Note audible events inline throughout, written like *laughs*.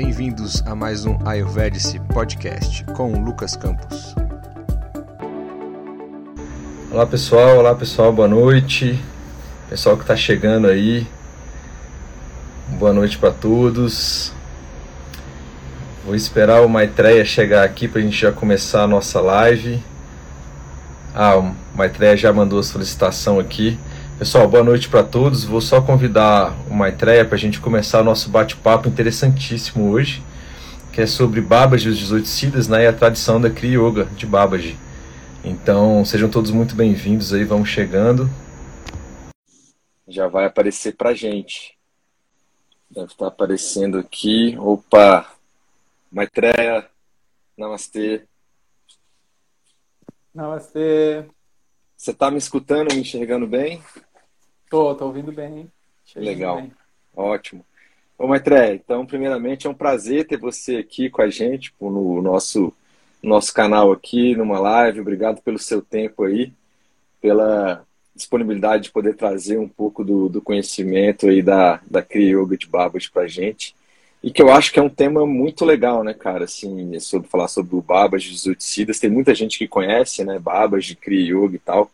Bem-vindos a mais um Ayurvedic Podcast com o Lucas Campos. Olá pessoal, olá pessoal, boa noite. Pessoal que está chegando aí, boa noite para todos. Vou esperar o Maitreya chegar aqui para a gente já começar a nossa live. Ah, o Maitreya já mandou a solicitação aqui. Pessoal, boa noite para todos. Vou só convidar o Maitreya para a gente começar o nosso bate-papo interessantíssimo hoje, que é sobre Babaji, os 18 Siddhas né, e a tradição da Kriya Yoga de Babaji. Então, sejam todos muito bem-vindos aí, vamos chegando. Já vai aparecer para gente. Deve estar aparecendo aqui. Opa! Maitreya, namastê. Namastê. Você está me escutando, me enxergando bem? Tô, tô ouvindo bem. Legal, bem. ótimo. Ô Maitreya, então, primeiramente, é um prazer ter você aqui com a gente tipo, no nosso, nosso canal aqui, numa live. Obrigado pelo seu tempo aí, pela disponibilidade de poder trazer um pouco do, do conhecimento aí da, da Kriya Yoga de Babaji para a gente. E que eu acho que é um tema muito legal, né, cara? Assim, sobre falar sobre o Babaji, os Utsidas. Tem muita gente que conhece, né? Babaji, Kriya Yoga e tal.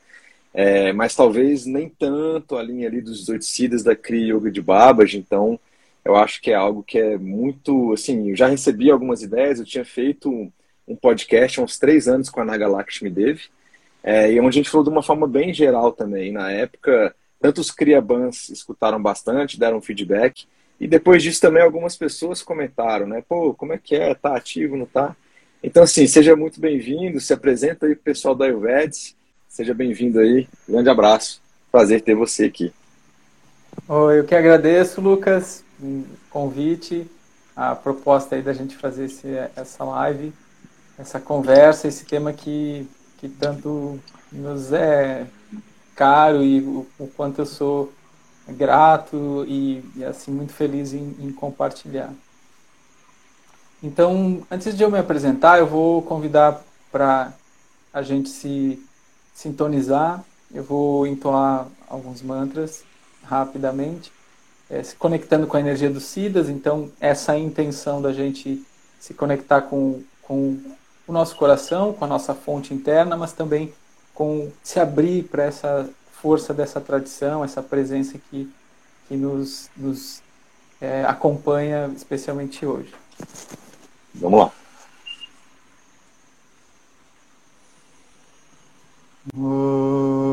É, mas talvez nem tanto a linha ali dos Utsidas da Kriya Yoga de Babaji. Então, eu acho que é algo que é muito... Assim, eu já recebi algumas ideias. Eu tinha feito um podcast há uns três anos com a Naga Lakshmi Devi. É, e onde a gente falou de uma forma bem geral também. Na época, tanto os Kriabans escutaram bastante, deram feedback e depois disso também algumas pessoas comentaram, né? Pô, como é que é? Tá ativo, não tá? Então, assim, seja muito bem-vindo, se apresenta aí pro pessoal da Ayurvedic, seja bem-vindo aí, grande abraço, prazer ter você aqui. Oi, eu que agradeço, Lucas, o convite, a proposta aí da gente fazer esse, essa live, essa conversa, esse tema que, que tanto nos é caro e o, o quanto eu sou grato e, e assim muito feliz em, em, compartilhar. Então, antes de eu me apresentar, eu vou convidar para a gente se sintonizar. Eu vou entoar alguns mantras rapidamente, é, se conectando com a energia dos Siddhas. Então, essa é intenção da gente se conectar com, com o nosso coração, com a nossa fonte interna, mas também com se abrir para essa força dessa tradição, essa presença que, que nos, nos é, acompanha, especialmente hoje. Vamos lá. Oh.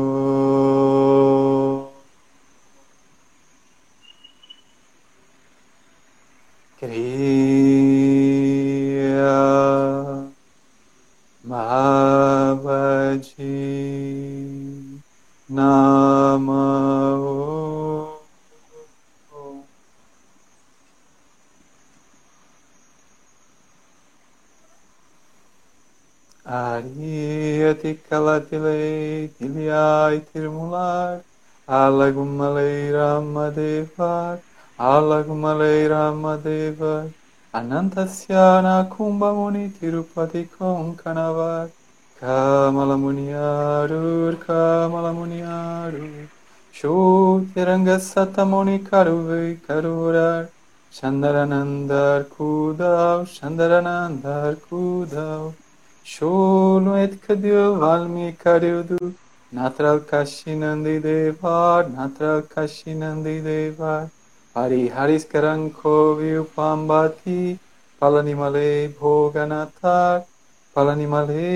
Malagumalai Ramadeva Anantasyana Kumbamuni Tirupati Konkanavat Kamalamuniyarur Kamalamuniyarur Shotiranga Satamoni Karuvai Karurar Chandaranandar Kudav Chandaranandar Kudav Sholuet Kadyu Valmi Karyudu Natral Kashinandi Devar Natral Kashinandi Devar Hari हरि करं खो विपाम्बाति फलनिमले भोगनाथ फलनिमले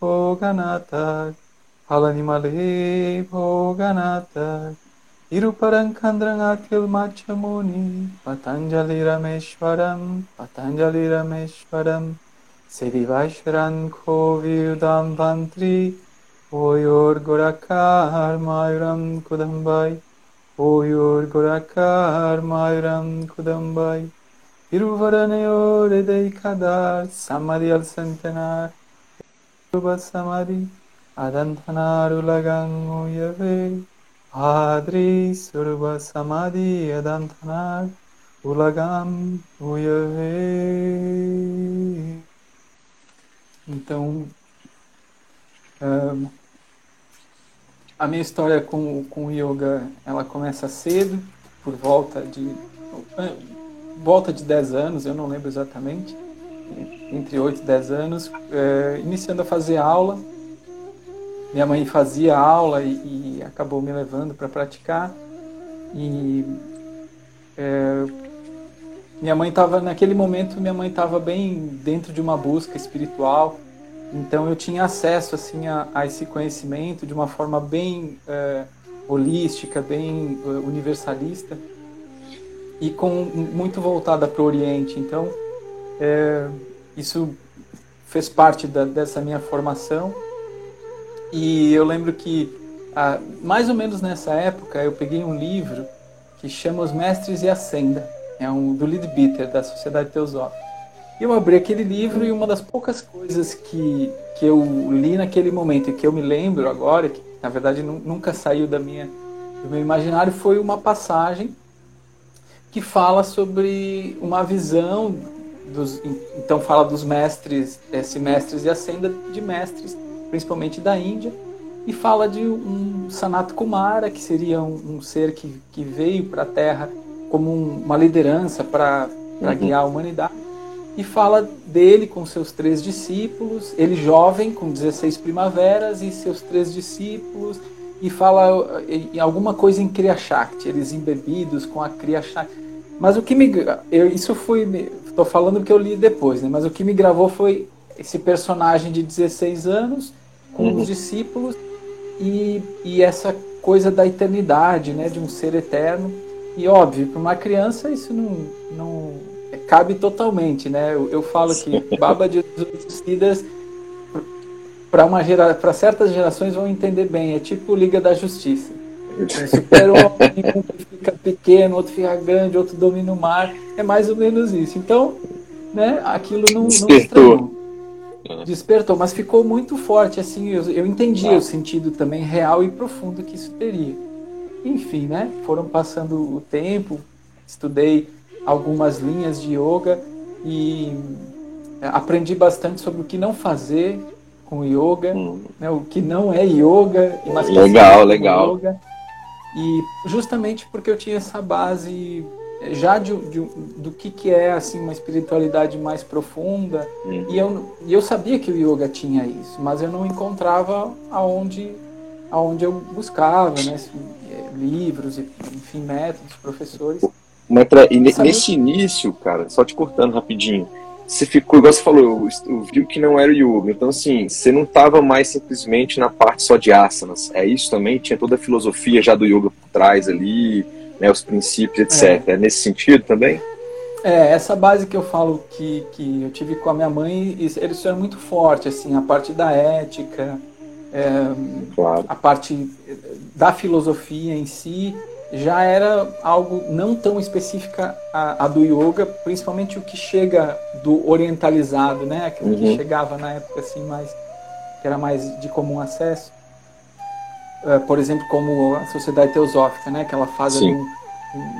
भोगनाथ फलनिमले भोगनाथ इरुपरं खन्द्रं अखिल पतंजलि रमेश्वर रमेश्वरं पतञ्जलि रमेश्वरं श्रीवाश्वरं खो विदां भन्त्री ओयोर्गुरकार्मायुरं कुदम्बाई Oyurgurakar Mayram Kudambay Iruvaranayor Edey Kadar Samadhi Al Centenar Ruba Samadhi Adantanar Ulagan Uyave Adri Surba Samadhi Adantanar Ulagam Uyave Então, um, a minha história com, com o yoga, ela começa cedo, por volta de volta de 10 anos, eu não lembro exatamente, entre 8 e 10 anos, é, iniciando a fazer aula. Minha mãe fazia aula e, e acabou me levando para praticar. E é, minha mãe estava naquele momento, minha mãe estava bem dentro de uma busca espiritual. Então eu tinha acesso assim a, a esse conhecimento de uma forma bem é, holística, bem é, universalista e com muito voltada para o Oriente. Então é, isso fez parte da, dessa minha formação. E eu lembro que ah, mais ou menos nessa época eu peguei um livro que chama Os Mestres e a Senda, é um do Leadbeater da Sociedade Teosófica. E eu abri aquele livro e uma das poucas coisas que, que eu li naquele momento e que eu me lembro agora, que na verdade nunca saiu da minha, do meu imaginário, foi uma passagem que fala sobre uma visão dos, então fala dos mestres, esse mestres e ascenda de mestres, principalmente da Índia, e fala de um Sanat Kumara, que seria um, um ser que, que veio para a Terra como um, uma liderança para uhum. guiar a humanidade e fala dele com seus três discípulos, ele jovem, com 16 primaveras, e seus três discípulos, e fala em alguma coisa em Kriya Shakti, eles embebidos com a Kriya Shakti. Mas o que me. Eu, isso foi. Estou falando que eu li depois, né? mas o que me gravou foi esse personagem de 16 anos, com uhum. os discípulos, e, e essa coisa da eternidade, né? de um ser eterno. E óbvio, para uma criança isso não, não cabe totalmente, né? Eu, eu falo que Baba de Suicidas para uma gera, para certas gerações vão entender bem, é tipo Liga da Justiça. Um super-homem, um fica pequeno, outro fica grande, outro domina o mar, é mais ou menos isso. Então, né, aquilo não, Despertou. não Despertou, mas ficou muito forte, assim, eu, eu entendi ah. o sentido também real e profundo que isso teria. Enfim, né, foram passando o tempo, estudei algumas linhas de yoga e é, aprendi bastante sobre o que não fazer com yoga, hum. né, o que não é yoga, mas legal, legal. Yoga. E justamente porque eu tinha essa base é, já de, de, do que, que é assim uma espiritualidade mais profunda uhum. e, eu, e eu sabia que o yoga tinha isso, mas eu não encontrava aonde aonde eu buscava, né, é, livros, enfim, métodos, professores. Mas, e nesse início, cara, só te cortando rapidinho, você ficou, igual você falou, eu, viu que não era o yoga. Então, assim, você não estava mais simplesmente na parte só de asanas. É isso também? Tinha toda a filosofia já do yoga por trás ali, né, os princípios, etc. É, é nesse sentido também? É, essa base que eu falo que, que eu tive com a minha mãe, eles eram muito forte, assim, a parte da ética, é, claro. a parte da filosofia em si, já era algo não tão específica a, a, do yoga, principalmente o que chega do orientalizado, né? Aquilo uhum. que chegava na época assim mais que era mais de comum acesso. Uh, por exemplo, como a sociedade teosófica, né? Que ela faz um,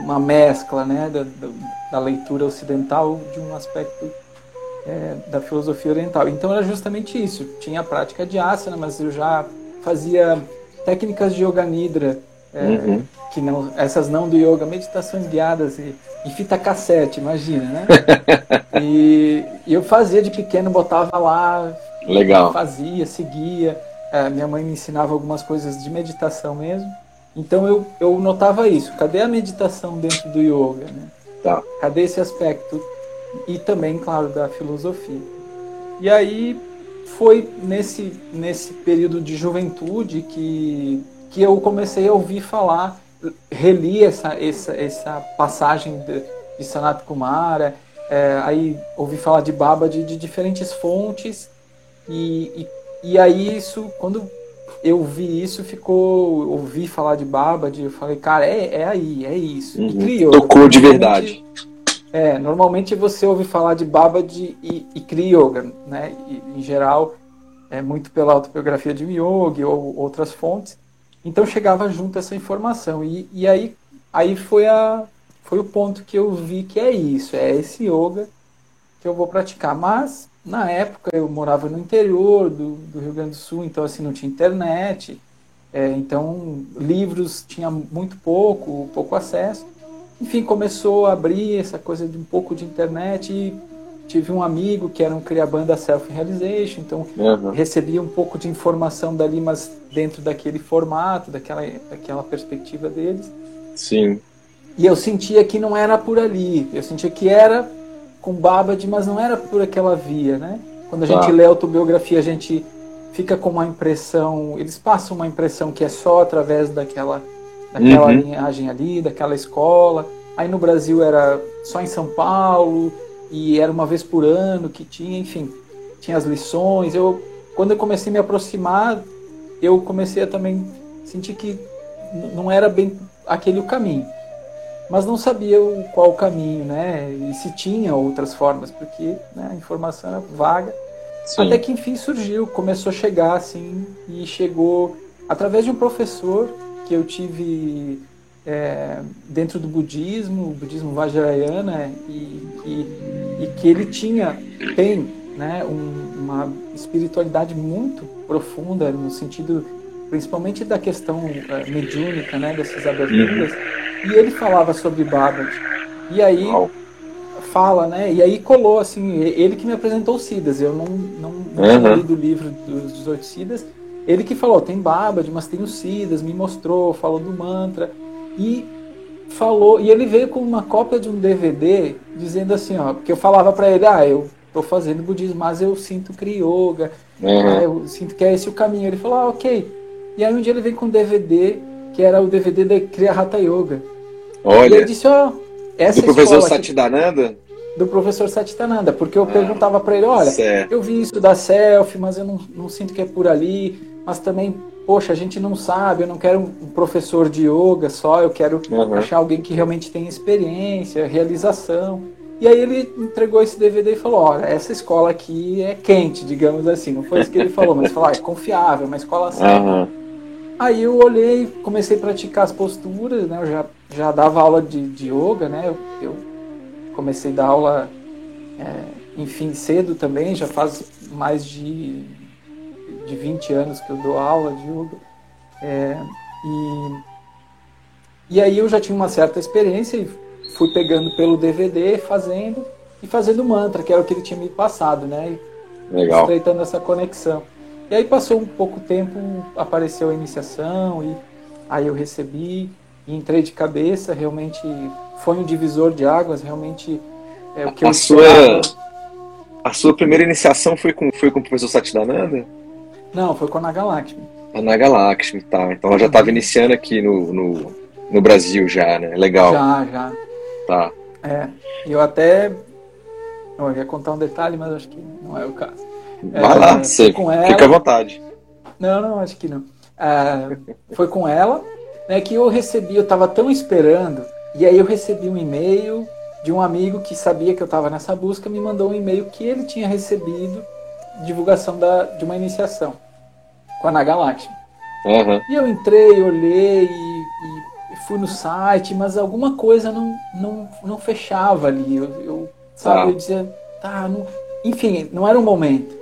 uma mescla, né? Da, da, da, leitura ocidental de um aspecto é, da filosofia oriental. Então era justamente isso. Tinha a prática de asana, mas eu já fazia técnicas de yoga nidra é, uhum. que não, essas não do yoga, meditações guiadas e, e fita cassete, imagina, né? *laughs* e, e, eu fazia de pequeno, botava lá, Legal. fazia, seguia. É, minha mãe me ensinava algumas coisas de meditação mesmo. Então eu, eu notava isso. Cadê a meditação dentro do yoga? Né? Tá. Cadê esse aspecto? E também, claro, da filosofia. E aí foi nesse, nesse período de juventude que que eu comecei a ouvir falar, reli essa, essa, essa passagem de, de Sanat Kumara, é, aí ouvi falar de Baba de, de diferentes fontes, e, e, e, aí isso, quando eu vi isso, ficou, ouvi falar de Baba, de, eu falei, cara, é, é aí, é isso. Uhum. Criou. Tocou de verdade. É, normalmente você ouve falar de Baba de, e, e Kriya Yoga, né? E, em geral, é muito pela autobiografia de Yogi ou outras fontes. Então chegava junto essa informação. E, e aí, aí foi, a, foi o ponto que eu vi que é isso, é esse yoga que eu vou praticar. Mas na época eu morava no interior do, do Rio Grande do Sul, então assim não tinha internet, é, então livros tinha muito pouco, pouco acesso. enfim, começou a abrir essa coisa de um pouco de internet e tive um amigo que era um criabanda self-realization, então uhum. recebia um pouco de informação dali, mas dentro daquele formato, daquela, daquela perspectiva deles. Sim. E eu sentia que não era por ali, eu sentia que era com Babad, mas não era por aquela via, né? Quando a gente tá. lê a autobiografia, a gente fica com uma impressão, eles passam uma impressão que é só através daquela daquela uhum. linhagem ali, daquela escola. Aí no Brasil era só em São Paulo e era uma vez por ano que tinha, enfim, tinha as lições. Eu quando eu comecei a me aproximar, eu comecei a também sentir que não era bem aquele o caminho. Mas não sabia o, qual o caminho, né? E se tinha outras formas, porque né, a informação era vaga. Sim. Até que enfim surgiu, começou a chegar assim, e chegou através de um professor que eu tive é, dentro do budismo, o budismo Vajrayana, e, e, e que ele tinha, tem, né, um, uma espiritualidade muito profunda, no sentido principalmente da questão é, mediúnica, né, dessas aberturas, uhum. e ele falava sobre Bhagat. E aí fala, né, e aí colou, assim, ele que me apresentou o Siddhas, eu não, não, não uhum. tinha lido o livro dos 18 Siddhas, ele que falou, tem Babad, mas tem os Siddhas, me mostrou, falou do mantra. E falou, e ele veio com uma cópia de um DVD dizendo assim, ó, porque eu falava para ele, ah, eu tô fazendo budismo, mas eu sinto Kriyoga, uhum. né, eu sinto que é esse o caminho. Ele falou, ah, ok. E aí um dia ele veio com um DVD, que era o DVD da Kriya Hatha Yoga. Olha. E ele disse, ó, oh, essa Do professor Satidananda? do professor Satitananda, porque eu ah, perguntava para ele, olha, certo. eu vi isso da selfie, mas eu não, não sinto que é por ali mas também, poxa, a gente não sabe, eu não quero um professor de yoga só, eu quero uhum. achar alguém que realmente tem experiência, realização. E aí ele entregou esse DVD e falou, olha, essa escola aqui é quente, digamos assim. Não foi isso que ele falou, mas falou, ah, é confiável, é uma escola séria. Uhum. Aí eu olhei, comecei a praticar as posturas, né? Eu já, já dava aula de, de yoga, né? Eu, eu comecei a dar aula, é, enfim, cedo também, já faz mais de de 20 anos que eu dou aula de yoga. É, e, e aí eu já tinha uma certa experiência e fui pegando pelo DVD, fazendo e fazendo mantra, que era o que ele tinha me passado, né? E Legal. Estreitando essa conexão. E aí passou um pouco tempo, apareceu a iniciação e aí eu recebi e entrei de cabeça, realmente foi um divisor de águas, realmente é o que a eu sua A sua primeira iniciação foi com, foi com o professor Satyananda? Não, foi com a Nagalakshmi. A Nagalakshmi, tá. Então ela já estava iniciando aqui no, no, no, Brasil já, né? Legal. Já, já. Tá. É. Eu até. Eu ia contar um detalhe, mas acho que não é o caso. Vai é, lá, você com ela... fica à vontade. Não, não, acho que não. É, foi com ela, né, que eu recebi, eu estava tão esperando, e aí eu recebi um e-mail de um amigo que sabia que eu estava nessa busca, me mandou um e-mail que ele tinha recebido divulgação da, de uma iniciação com a Nagaláctica. Uhum. E eu entrei, olhei e, e, fui no site, mas alguma coisa não, não, não fechava ali. Eu, eu sabe, ah. eu dizia, tá, não... enfim, não era o momento.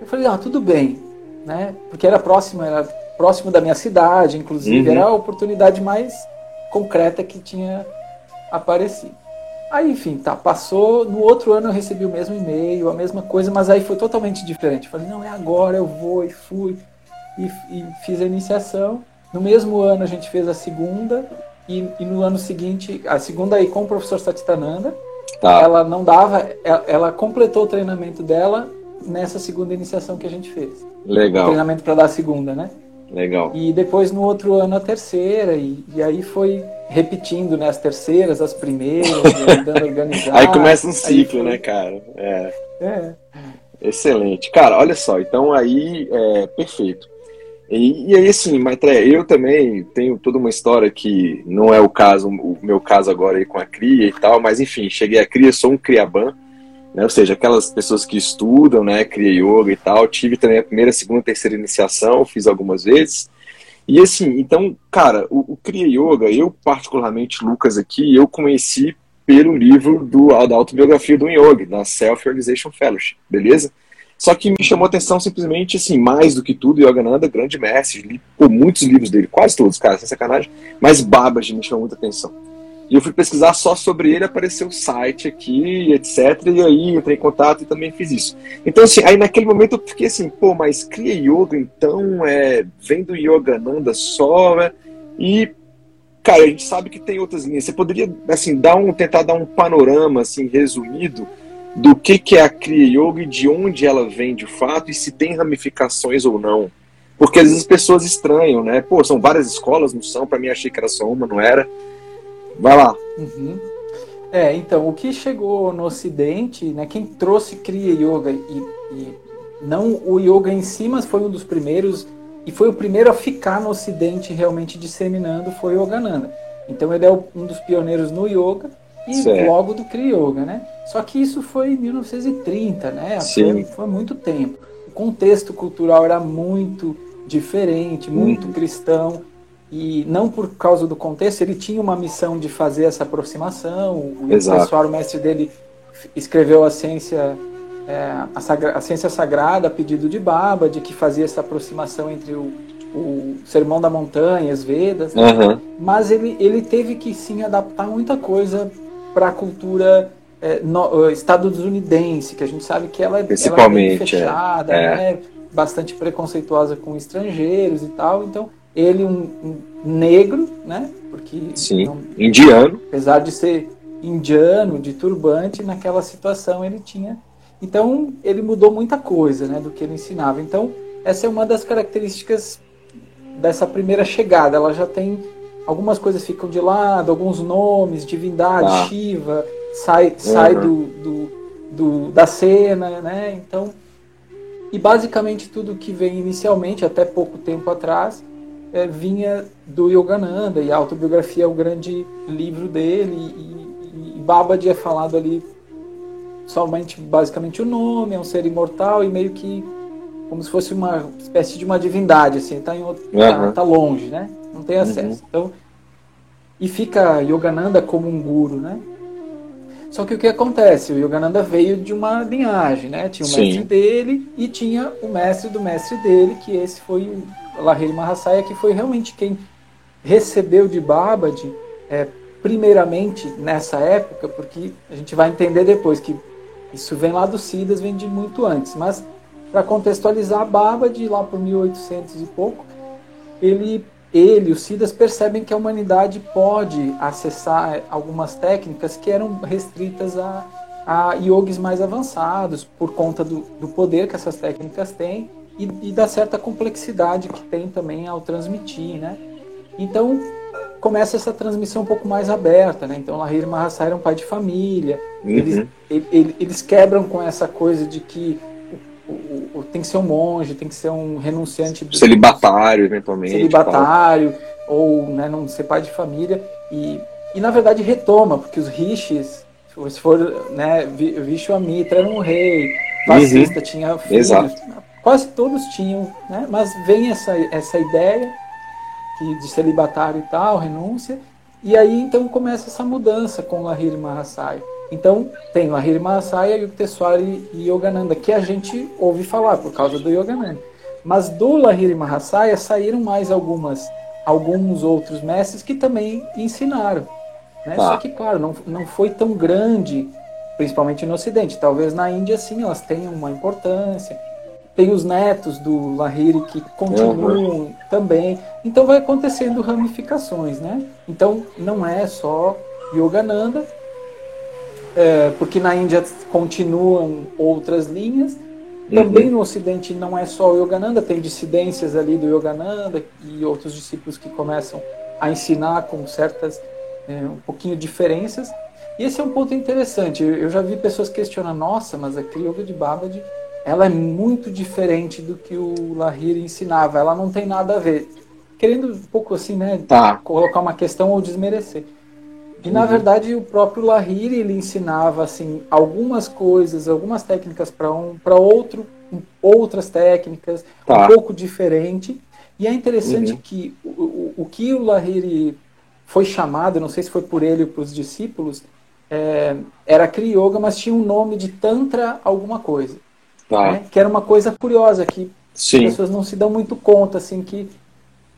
Eu falei, ah, tudo bem, né? Porque era próximo, era próximo da minha cidade, inclusive, uhum. era a oportunidade mais concreta que tinha aparecido. Aí, enfim, tá, passou. No outro ano eu recebi o mesmo e-mail, a mesma coisa, mas aí foi totalmente diferente. Falei, não, é agora, eu vou, e fui. E, e fiz a iniciação. No mesmo ano a gente fez a segunda, e, e no ano seguinte, a segunda aí com o professor Satitananda. Tá. Ela não dava, ela, ela, completou o treinamento dela nessa segunda iniciação que a gente fez. Legal. O treinamento para dar a segunda, né? Legal. E depois no outro ano a terceira, e, e aí foi repetindo né, as terceiras, as primeiras, dando *laughs* organizado. aí começa um ciclo, foi... né, cara? É. é. Excelente. Cara, olha só, então aí é perfeito. E, e aí, assim, Maitré, eu também tenho toda uma história que não é o caso, o meu caso agora aí com a cria e tal, mas enfim, cheguei a cria, sou um criaban, né? Ou seja, aquelas pessoas que estudam, né, cria yoga e tal. Tive também a primeira, segunda, terceira iniciação, fiz algumas vezes. E assim, então, cara, o, o Yoga, eu particularmente, Lucas aqui, eu conheci pelo livro do, da autobiografia do Yogi, da Self-Realization Fellowship, beleza? Só que me chamou atenção simplesmente, assim, mais do que tudo, Yogananda, grande mestre, li muitos livros dele, quase todos, cara, sem sacanagem, mas Babaji me chamou muita atenção. E eu fui pesquisar só sobre ele, apareceu o site aqui, etc. E aí entrei em contato e também fiz isso. Então, assim, aí naquele momento eu fiquei assim, pô, mas cria yoga então, é, vem do Yogananda só, né? E, cara, a gente sabe que tem outras linhas. Você poderia, assim, dar um, tentar dar um panorama, assim, resumido, do que, que é a Kriya Yoga e de onde ela vem de fato e se tem ramificações ou não. Porque às vezes as pessoas estranham, né? Pô, são várias escolas, não são? Para mim achei que era só uma, não era. Vai lá. Uhum. É, então, o que chegou no Ocidente, né, quem trouxe Kriya Yoga e, e, não o yoga em si, mas foi um dos primeiros e foi o primeiro a ficar no Ocidente realmente disseminando foi o Yogananda. Então ele é um dos pioneiros no yoga e certo. logo do Kriya Yoga, né? Só que isso foi em 1930, né? Foi, foi, muito tempo. O contexto cultural era muito diferente, muito uhum. cristão. E não por causa do contexto, ele tinha uma missão de fazer essa aproximação. O professor, o mestre dele, escreveu a ciência, é, a, sagra, a, ciência sagrada, a pedido de Baba, de que fazia essa aproximação entre o, o Sermão da Montanha, as Vedas. Uhum. Mas ele, ele teve que sim adaptar muita coisa para a cultura é, no, estadunidense, que a gente sabe que ela, ela é bem fechada, é. Né? bastante preconceituosa com estrangeiros e tal. Então ele um, um negro, né? Porque Sim, não, indiano. Apesar de ser indiano, de turbante, naquela situação ele tinha. Então ele mudou muita coisa, né, do que ele ensinava. Então essa é uma das características dessa primeira chegada. Ela já tem algumas coisas ficam de lado, alguns nomes, divindade, ah. Shiva, sai, uhum. sai do, do, do, da cena, né? Então e basicamente tudo que vem inicialmente, até pouco tempo atrás, é, vinha do Yogananda, e a autobiografia é o grande livro dele, e, e, e Babad é falado ali somente, basicamente, o nome, é um ser imortal, e meio que como se fosse uma espécie de uma divindade, assim, está em outro, uhum. tá, tá, longe, né? Não tem acesso. Uhum. Então, e fica Yogananda como um guru, né? Só que o que acontece? O Yogananda veio de uma linhagem, né? Tinha o Sim. mestre dele e tinha o mestre do mestre dele, que esse foi o Lahiri Mahasaya, que foi realmente quem recebeu de Babad, é, primeiramente nessa época, porque a gente vai entender depois que isso vem lá dos Siddhas, vem de muito antes, mas para contextualizar, Babad, lá por 1800 e pouco, ele, ele os Siddhas percebem que a humanidade pode acessar algumas técnicas que eram restritas a, a yogis mais avançados, por conta do, do poder que essas técnicas têm, e, e da certa complexidade que tem também ao transmitir, né? Então começa essa transmissão um pouco mais aberta, né? Então Lahir Mahasaya era um pai de família, uhum. eles, ele, eles quebram com essa coisa de que o, o, tem que ser um monge, tem que ser um renunciante. Do, celibatário, eventualmente. Celibatário, ou né, não ser pai de família. E, e na verdade retoma, porque os rishis, se for, né, Vishwamitra era um rei, fascista, uhum. tinha filhos. Exato quase todos tinham, né? mas vem essa, essa ideia que, de celibatário e tal, renúncia, e aí então começa essa mudança com Lahiri Mahasaya. Então tem Lahiri Mahasaya, Yukteswari e Yogananda, que a gente ouve falar por causa do Yogananda. Mas do Lahiri Mahasaya saíram mais algumas, alguns outros mestres que também ensinaram. Né? Tá. Só que, claro, não, não foi tão grande, principalmente no Ocidente. Talvez na Índia, sim, elas tenham uma importância tem os netos do Lahiri que continuam uhum. também. Então vai acontecendo ramificações, né? Então não é só Yogananda, é, porque na Índia continuam outras linhas. Também uhum. no Ocidente não é só o Yogananda, tem dissidências ali do Yogananda e outros discípulos que começam a ensinar com certas, é, um pouquinho diferenças. E esse é um ponto interessante. Eu já vi pessoas questionando, nossa, mas a Yoga de Babad ela é muito diferente do que o Lahiri ensinava. Ela não tem nada a ver. Querendo um pouco assim, né? Tá. Colocar uma questão ou desmerecer. E uhum. na verdade o próprio Lahiri ele ensinava assim algumas coisas, algumas técnicas para um, para outro, outras técnicas, tá. um pouco diferente. E é interessante uhum. que o, o, o, que o Lahiri foi chamado, não sei se foi por ele ou para os discípulos, é, era Kriya Yoga, mas tinha um nome de Tantra alguma coisa. Tá. Né? Que era uma coisa curiosa, que Sim. as pessoas não se dão muito conta, assim, que,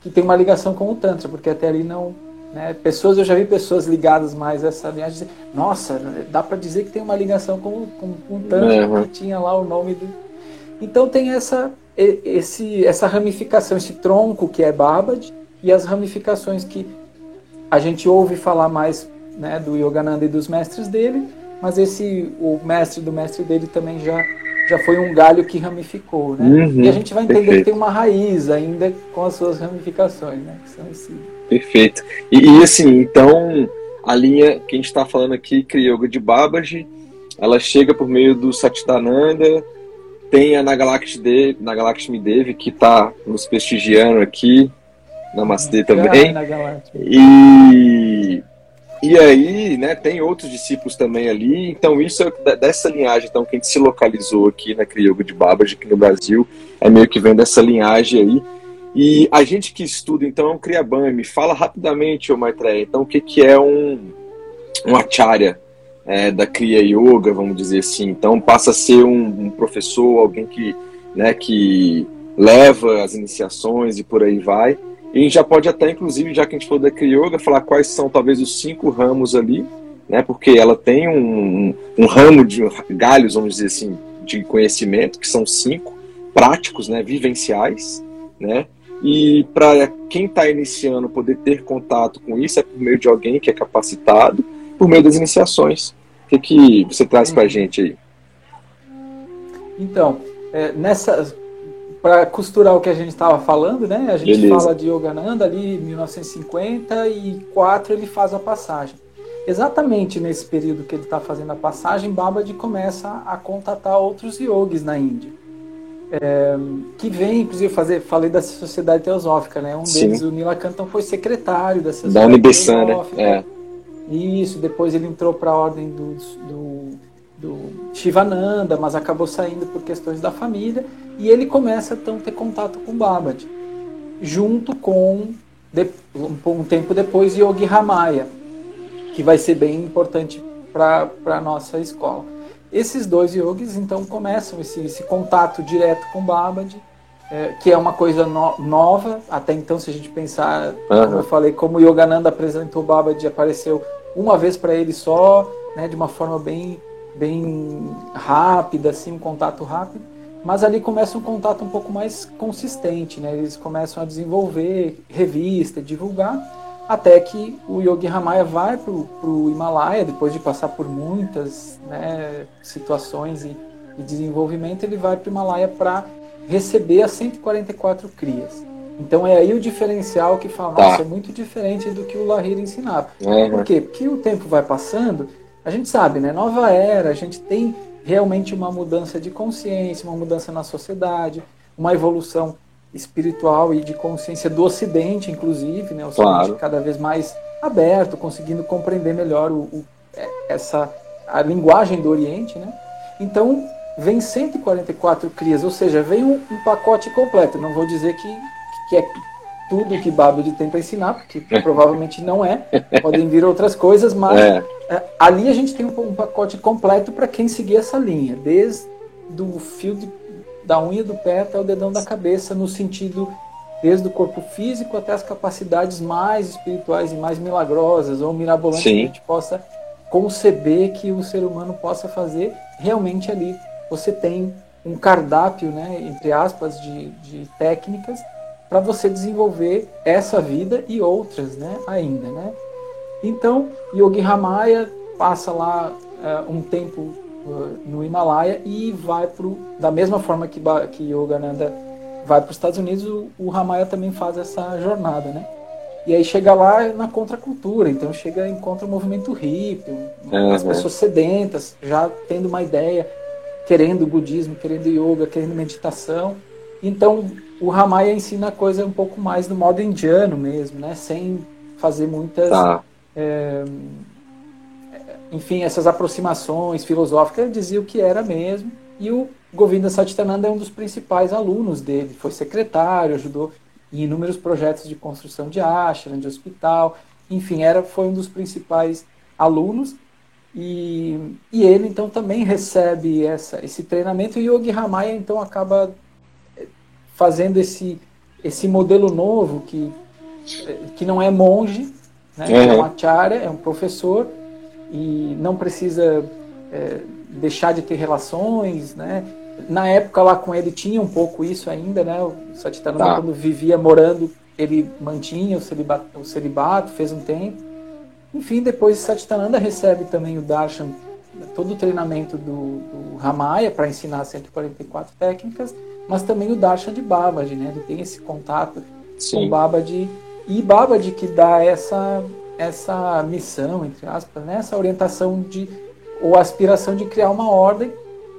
que tem uma ligação com o Tantra, porque até ali não, Né? Pessoas, eu já vi pessoas ligadas mais a essa linhagem dizer, nossa, dá para dizer que tem uma ligação com, com, com tanto uhum. que tinha lá o nome do. Então tem essa, esse, essa ramificação, esse tronco que é Babad e as ramificações que a gente ouve falar mais né, do Yogananda e dos mestres dele, mas esse o mestre do mestre dele também já já foi um galho que ramificou, né? Uhum, e a gente vai entender perfeito. que tem uma raiz ainda com as suas ramificações, né? Que são esse... Perfeito. E, e, assim, então a linha que a gente está falando aqui, Kriyoga de Babaji, ela chega por meio do Satchitananda, tem a Nagalakshmi Nagalakshmi Devi que está nos prestigiando aqui, Namastê também. E e aí, né, tem outros discípulos também ali. Então, isso é dessa linhagem então, que a gente se localizou aqui na Crioga de Babbage, aqui no Brasil, é meio que vem dessa linhagem aí. E a gente que estuda, então, é um. Me fala rapidamente, ô Maitreya, então, o que, que é um, um acharya é, da Kriya Yoga, vamos dizer assim. Então, passa a ser um, um professor, alguém que, né, que leva as iniciações e por aí vai. E a gente já pode até, inclusive, já que a gente falou da Crioga, falar quais são talvez os cinco ramos ali, né? Porque ela tem um, um ramo de galhos, vamos dizer assim, de conhecimento, que são cinco, práticos, né? Vivenciais, né? E para quem está iniciando poder ter contato com isso é por meio de alguém que é capacitado, por meio das iniciações. O que, que você traz para a gente aí? Então, é, nessa, para costurar o que a gente estava falando, né? A gente Beleza. fala de Yogananda ali, 1954 ele faz a passagem. Exatamente nesse período que ele está fazendo a passagem, Babaji começa a contatar outros yogis na Índia. É, que vem, inclusive, fazer, falei da Sociedade Teosófica, né? Um Sim. deles, o Nilakantam, foi secretário da Sociedade da Teosófica. Né? É. Isso, depois ele entrou para a ordem do, do do Shivananda, mas acabou saindo por questões da família, e ele começa então a ter contato com Babaji, junto com, um tempo depois, Yogi Ramaya, que vai ser bem importante para a nossa escola. Esses dois yogis então começam esse, esse contato direto com Babaji, é, que é uma coisa no, nova, até então se a gente pensar, uhum. como eu falei, como Yogananda apresentou Babaji, apareceu uma vez para ele só, né, de uma forma bem bem rápida, assim, um contato rápido, mas ali começa um contato um pouco mais consistente, né? Eles começam a desenvolver revista, divulgar, até que o Yogi Ramaya vai para o Himalaia, depois de passar por muitas né, situações e, e desenvolvimento, ele vai para o Himalaia para receber as 144 crias. Então é aí o diferencial que fala, tá. nossa, é muito diferente do que o Lahiri ensinava. Uhum. Por quê? Porque o tempo vai passando a gente sabe, né? Nova era, a gente tem realmente uma mudança de consciência, uma mudança na sociedade, uma evolução espiritual e de consciência do Ocidente, inclusive, né? O Ocidente claro. cada vez mais aberto, conseguindo compreender melhor o, o, é, essa a linguagem do Oriente, né? Então vem 144 crias, ou seja, vem um, um pacote completo. Não vou dizer que, que é tudo que Babbage tenta ensinar, porque *laughs* provavelmente não é. Podem vir outras coisas, mas é. É, ali a gente tem um, um pacote completo para quem seguir essa linha, desde do fio de, da unha do pé até o dedão da cabeça, no sentido desde o corpo físico até as capacidades mais espirituais e mais milagrosas ou mirabolantes Sim. que a gente possa conceber que o ser humano possa fazer. Realmente ali você tem um cardápio, né, entre aspas, de, de técnicas para você desenvolver essa vida e outras, né, ainda, né? Então, Yogi Ramaya passa lá uh, um tempo no Himalaia e vai pro da mesma forma que que Yogananda vai para os Estados Unidos, o, o Ramaya também faz essa jornada, né? E aí chega lá na contracultura, então chega encontra o movimento hippie, uhum. as pessoas sedentas, já tendo uma ideia, querendo budismo, querendo yoga, querendo meditação. Então o Ramaya ensina a coisa um pouco mais do modo indiano mesmo, né? Sem fazer muitas tá. é, enfim, essas aproximações filosóficas, ele dizia o que era mesmo. E o Govinda Satyananda é um dos principais alunos dele. Foi secretário, ajudou em inúmeros projetos de construção de ashram, de hospital. Enfim, era, foi um dos principais alunos. E, e ele, então, também recebe essa, esse treinamento. E o Yogi Ramaya, então, acaba eh, fazendo esse, esse modelo novo que, eh, que não é monge, Né? Uhum. Então, acharya é um professor e não precisa é, deixar de ter relações, né? Na época lá com ele tinha um pouco isso ainda, né? O Satyananda tá. quando vivia morando, ele mantinha o celibato, o celibato, fez um tempo. Enfim, depois Satyananda recebe também o darshan, todo o treinamento do, do Ramaya para ensinar 144 técnicas, mas também o darshan de Babaji, né? Ele tem esse contato Sim. com Babaji e Babaji que dá essa essa missão, entre aspas, né? essa orientação de ou aspiração de criar uma ordem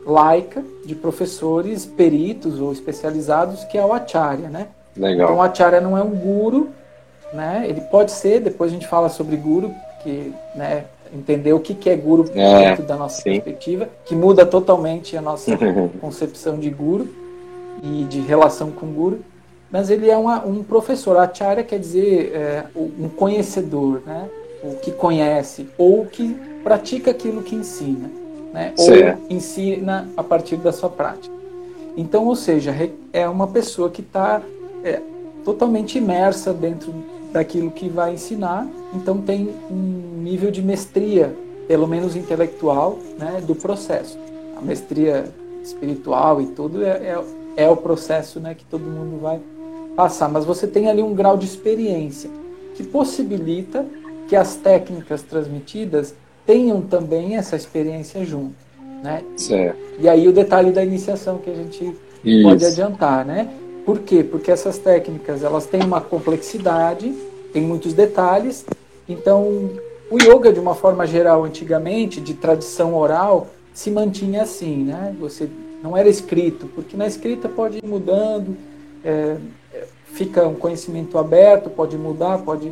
laica de professores peritos ou especializados que é o acharya, né? Legal. Então o acharya não é um guru, né? Ele pode ser, depois a gente fala sobre guru, que, né, entender o que que é guru é, dentro da nossa sim. perspectiva, que muda totalmente a nossa *laughs* concepção de guru e de relação com guru. Mas ele é uma, um professor. Acharya quer dizer é, um conhecedor, né? O que conhece ou que pratica aquilo que ensina né? ou ensina a partir da sua prática. Então, ou seja, é uma pessoa que está é, totalmente imersa dentro daquilo que vai ensinar, então tem um nível de mestria, pelo menos intelectual, né, do processo. A mestria espiritual e tudo é, é, é o processo né, que todo mundo vai passar, mas você tem ali um grau de experiência que possibilita que as técnicas transmitidas tenham também essa experiência junto. Né? Certo. E aí o detalhe da iniciação que a gente Isso. pode adiantar, né? Por quê? Porque essas técnicas elas têm uma complexidade, tem muitos detalhes. Então, o yoga de uma forma geral, antigamente, de tradição oral, se mantinha assim, né? Você não era escrito, porque na escrita pode ir mudando, é, fica um conhecimento aberto, pode mudar, pode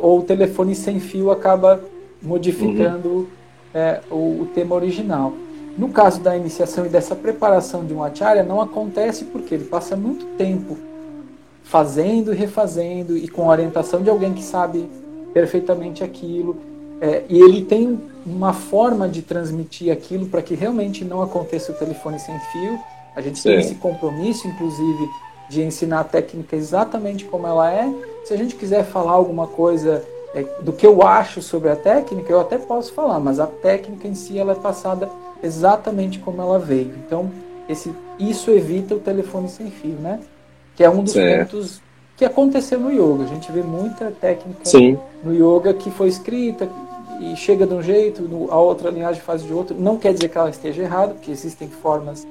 ou o telefone sem fio acaba modificando uhum. é, o, o, tema original. No caso da iniciação e dessa preparação de um acharya, não acontece porque ele passa muito tempo fazendo e refazendo e com a orientação de alguém que sabe perfeitamente aquilo. É, e ele tem uma forma de transmitir aquilo para que realmente não aconteça o telefone sem fio. A gente Sim. tem esse compromisso, inclusive, de ensinar a técnica exatamente como ela é. Se a gente quiser falar alguma coisa é, do que eu acho sobre a técnica, eu até posso falar, mas a técnica em si ela é passada exatamente como ela veio. Então, esse, isso evita o telefone sem fio, né? Que é um dos pontos que aconteceu no yoga. A gente vê muita técnica Sim. no yoga que foi escrita e chega de um jeito, a outra linhagem faz de outro. Não quer dizer que ela esteja errada, porque existem formas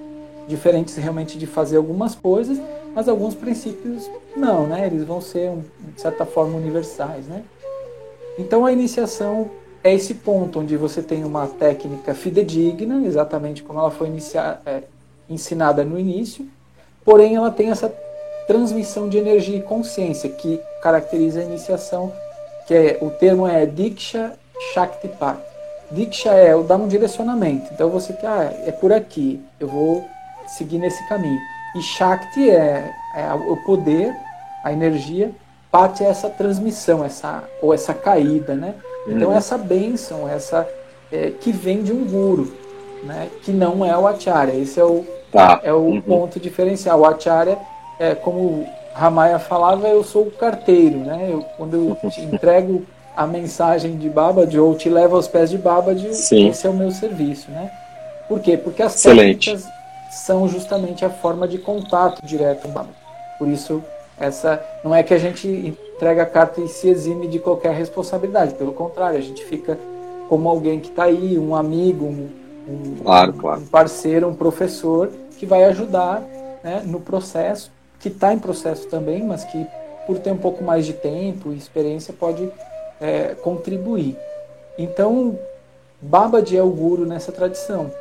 diferentes realmente de fazer algumas coisas, mas alguns princípios não, né? Eles vão ser, de certa forma, universais, né? Então a iniciação é esse ponto onde você tem uma técnica fidedigna, exatamente como ela foi iniciar, é, ensinada no início, porém ela tem essa transmissão de energia e consciência que caracteriza a iniciação, que é o termo é Diksha Shaktipat. Diksha é o dar um direcionamento. Então você que ah, é por aqui, eu vou seguir nesse caminho. E Shakti é, é o poder, a energia parte é essa transmissão, essa ou essa caída, né? Então uhum. essa bênção, essa é, que vem de um guru, né? Que não é o acharya. Esse é o tá. é o uhum. ponto diferencial. O acharya é como Ramaya falava, eu sou o carteiro, né? Eu, quando eu *laughs* te entrego a mensagem de Babaji ou te levo aos pés de Babaji, Sim. esse é o meu serviço, né? Por quê? Porque as Excelente. técnicas são justamente a forma de contato direto. Por isso essa não é que a gente entrega a carta e se exime de qualquer responsabilidade, pelo contrário, a gente fica como alguém que está aí, um amigo, um, um, claro, claro. um, parceiro, um professor que vai ajudar né, no processo, que está em processo também, mas que por ter um pouco mais de tempo e experiência pode é, contribuir. Então, Babaji é o guru nessa tradição.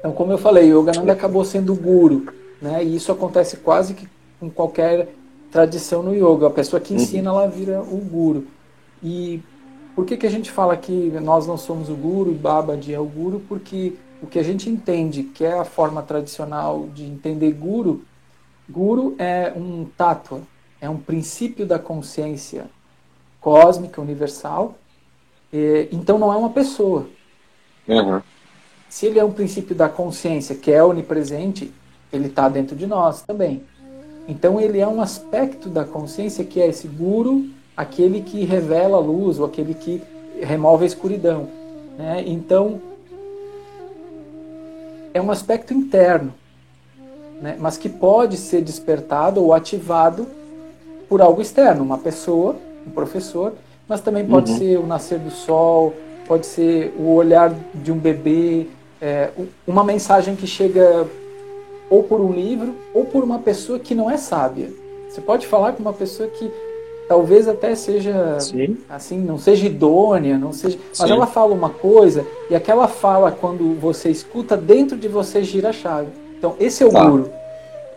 Então, como eu falei, Yogananda acabou sendo o guru, né? E isso acontece quase que com qualquer tradição no yoga. A pessoa que ensina, ela vira o guru. E por que, que a gente fala que nós não somos o guru, Babaji é o guru? Porque o que a gente entende que é a forma tradicional de entender guru, guru é um tato, é um princípio da consciência cósmica, universal. E, então não é uma pessoa. Uhum. Se ele é um princípio da consciência que é onipresente, ele está dentro de nós também. Então ele é um aspecto da consciência que é esse guru aquele que revela a luz ou aquele que remove a escuridão. Né? Então, é um aspecto interno, né? mas que pode ser despertado ou ativado por algo externo, uma pessoa, um professor, mas também pode uhum. ser o nascer do sol, pode ser o olhar de um bebê, é, uma mensagem que chega ou por um livro ou por uma pessoa que não é sábia. Você pode falar com uma pessoa que talvez até seja Sim. assim, não seja idônea, não seja, mas Sim. ela fala uma coisa e aquela fala quando você escuta dentro de você gira a chave. Então esse é o tá. guru,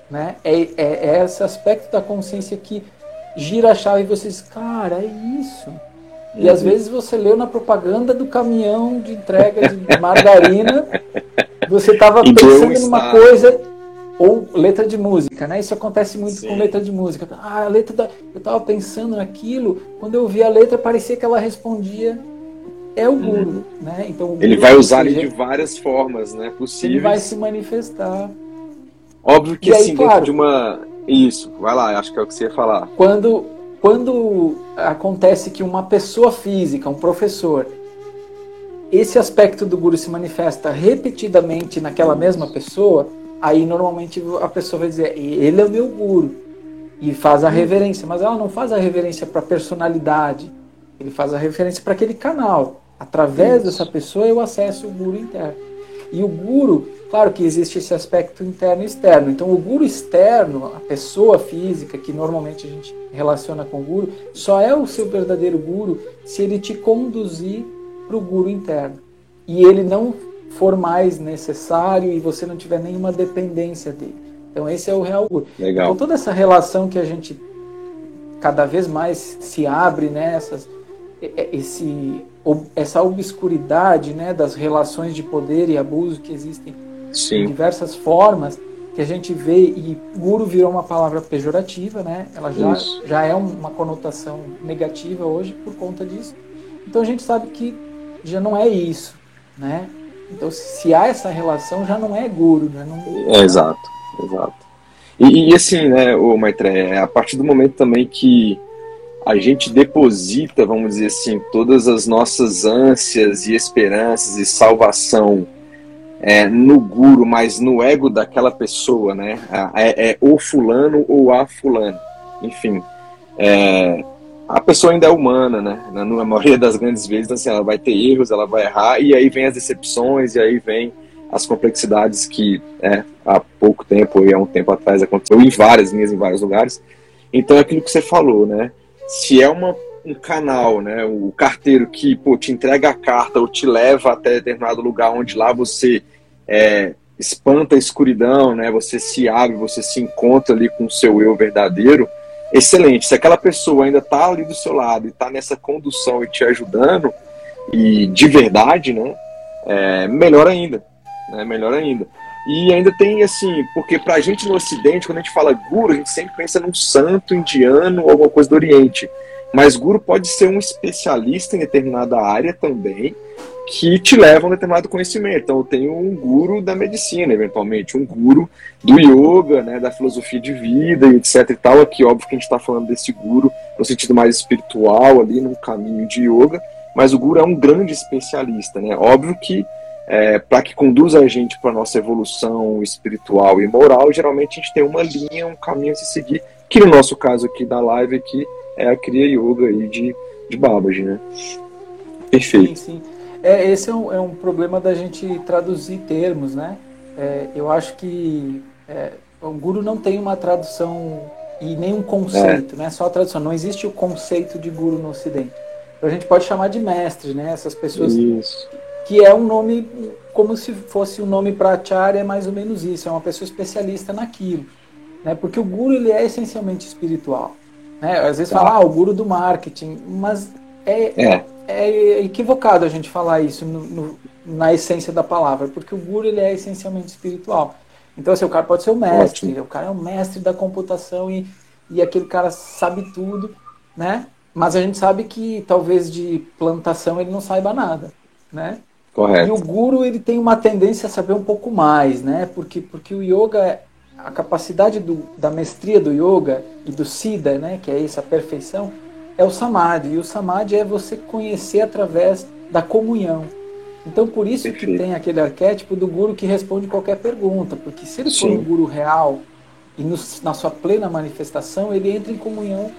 né? É, é, é, esse aspecto da consciência que gira a chave e você diz, cara, é isso. E às vezes você leu na propaganda do caminhão de entrega de *laughs* margarina, você estava pensando numa coisa ou letra de música, né? Isso acontece muito Sim. com letra de música. Ah, a letra da... eu estava pensando naquilo, quando eu vi a letra parecia que ela respondia é o guru, uhum. né? Então ele vai usar ele de várias formas, né, possíveis. Ele vai se manifestar. Óbvio que e assim aí, claro, dentro de uma isso, vai lá, acho que é o que você ia falar. Quando quando acontece que uma pessoa física, um professor, esse aspecto do guru se manifesta repetidamente naquela mesma pessoa, aí normalmente a pessoa vai dizer, ele é o meu guru. E faz a reverência, mas ela não faz a reverência para a personalidade, ele faz a referência para aquele canal. Através dessa pessoa eu acesso o guru interno. E o guru, claro que existe esse aspecto interno e externo. Então o guru externo, a pessoa física que normalmente a gente relaciona com o guru, só é o seu verdadeiro guru se ele te conduzir para o guru interno. E ele não for mais necessário e você não tiver nenhuma dependência dele. Então esse é o real guru. Legal. Então toda essa relação que a gente cada vez mais se abre, né, essas, esse, essa obscuridade né, das relações de poder e abuso que existem Sim. diversas formas, que a gente vê, e guru virou uma palavra pejorativa, né? ela já, já é uma conotação negativa hoje por conta disso. Então a gente sabe que já não é isso. Né? Então, se há essa relação, já não é guru, né? Não... É, exato, exato. E, e assim, né, o Maitre, é a partir do momento também que a gente deposita, vamos dizer assim, todas as nossas ânsias e esperanças e salvação é, no guru, mas no ego daquela pessoa, né? É, é o fulano ou a fulano, enfim. É, a pessoa ainda é humana, né? Na, na maioria das grandes vezes, assim, ela vai ter erros, ela vai errar, e aí vem as decepções, e aí vem as complexidades que é, há pouco tempo, e há um tempo atrás, aconteceu em várias linhas, em vários lugares. Então é aquilo que você falou, né? Se é uma, um canal, né? O carteiro que pô, te entrega a carta ou te leva até determinado lugar onde lá você é, espanta a escuridão, né? Você se abre, você se encontra ali com o seu eu verdadeiro excelente. Se aquela pessoa ainda está ali do seu lado e está nessa condução e te ajudando, e de verdade, né? É, melhor ainda. Né, melhor ainda. E ainda tem assim, porque pra gente no Ocidente, quando a gente fala guru, a gente sempre pensa num santo indiano ou alguma coisa do Oriente. Mas guru pode ser um especialista em determinada área também, que te levam a um determinado conhecimento. Então, eu tenho um guru da medicina, eventualmente, um guru do yoga, né, da filosofia de vida e etc e tal. Aqui, óbvio que a gente está falando desse guru no sentido mais espiritual, ali no caminho de yoga, mas o guru é um grande especialista, né? Óbvio que é, para que conduza a gente para nossa evolução espiritual e moral, geralmente a gente tem uma linha, um caminho a se seguir, que no nosso caso aqui da live aqui é a Kriya Yoga aí de, de Babaji, né? Perfeito. Sim, sim. É, esse é um, é um problema da gente traduzir termos, né? É, eu acho que é, o guru não tem uma tradução e nenhum conceito, é. né? Só a tradução. Não existe o conceito de guru no Ocidente. Então a gente pode chamar de mestre, né? Essas pessoas isso. que é um nome como se fosse um nome para acharya, é mais ou menos isso. É uma pessoa especialista naquilo, né? Porque o guru ele é essencialmente espiritual. Né? Às vezes tá. fala, ah, o guru do marketing, mas é, é, é equivocado a gente falar isso no, no, na essência da palavra, porque o guru ele é essencialmente espiritual. Então, assim, o cara pode ser o mestre, Ótimo. o cara é o mestre da computação e, e aquele cara sabe tudo, né? Mas a gente sabe que talvez de plantação ele não saiba nada, né? Correto. E o guru ele tem uma tendência a saber um pouco mais, né? Porque, porque o yoga, a capacidade do, da mestria do yoga e do siddha, né? Que é essa perfeição, é o samadhi. E o samadhi é você conhecer através da comunhão. Então, por isso que tem aquele arquétipo do guru que responde qualquer pergunta, porque se ele Sim. for um guru real e no, na sua plena manifestação, ele entra em comunhão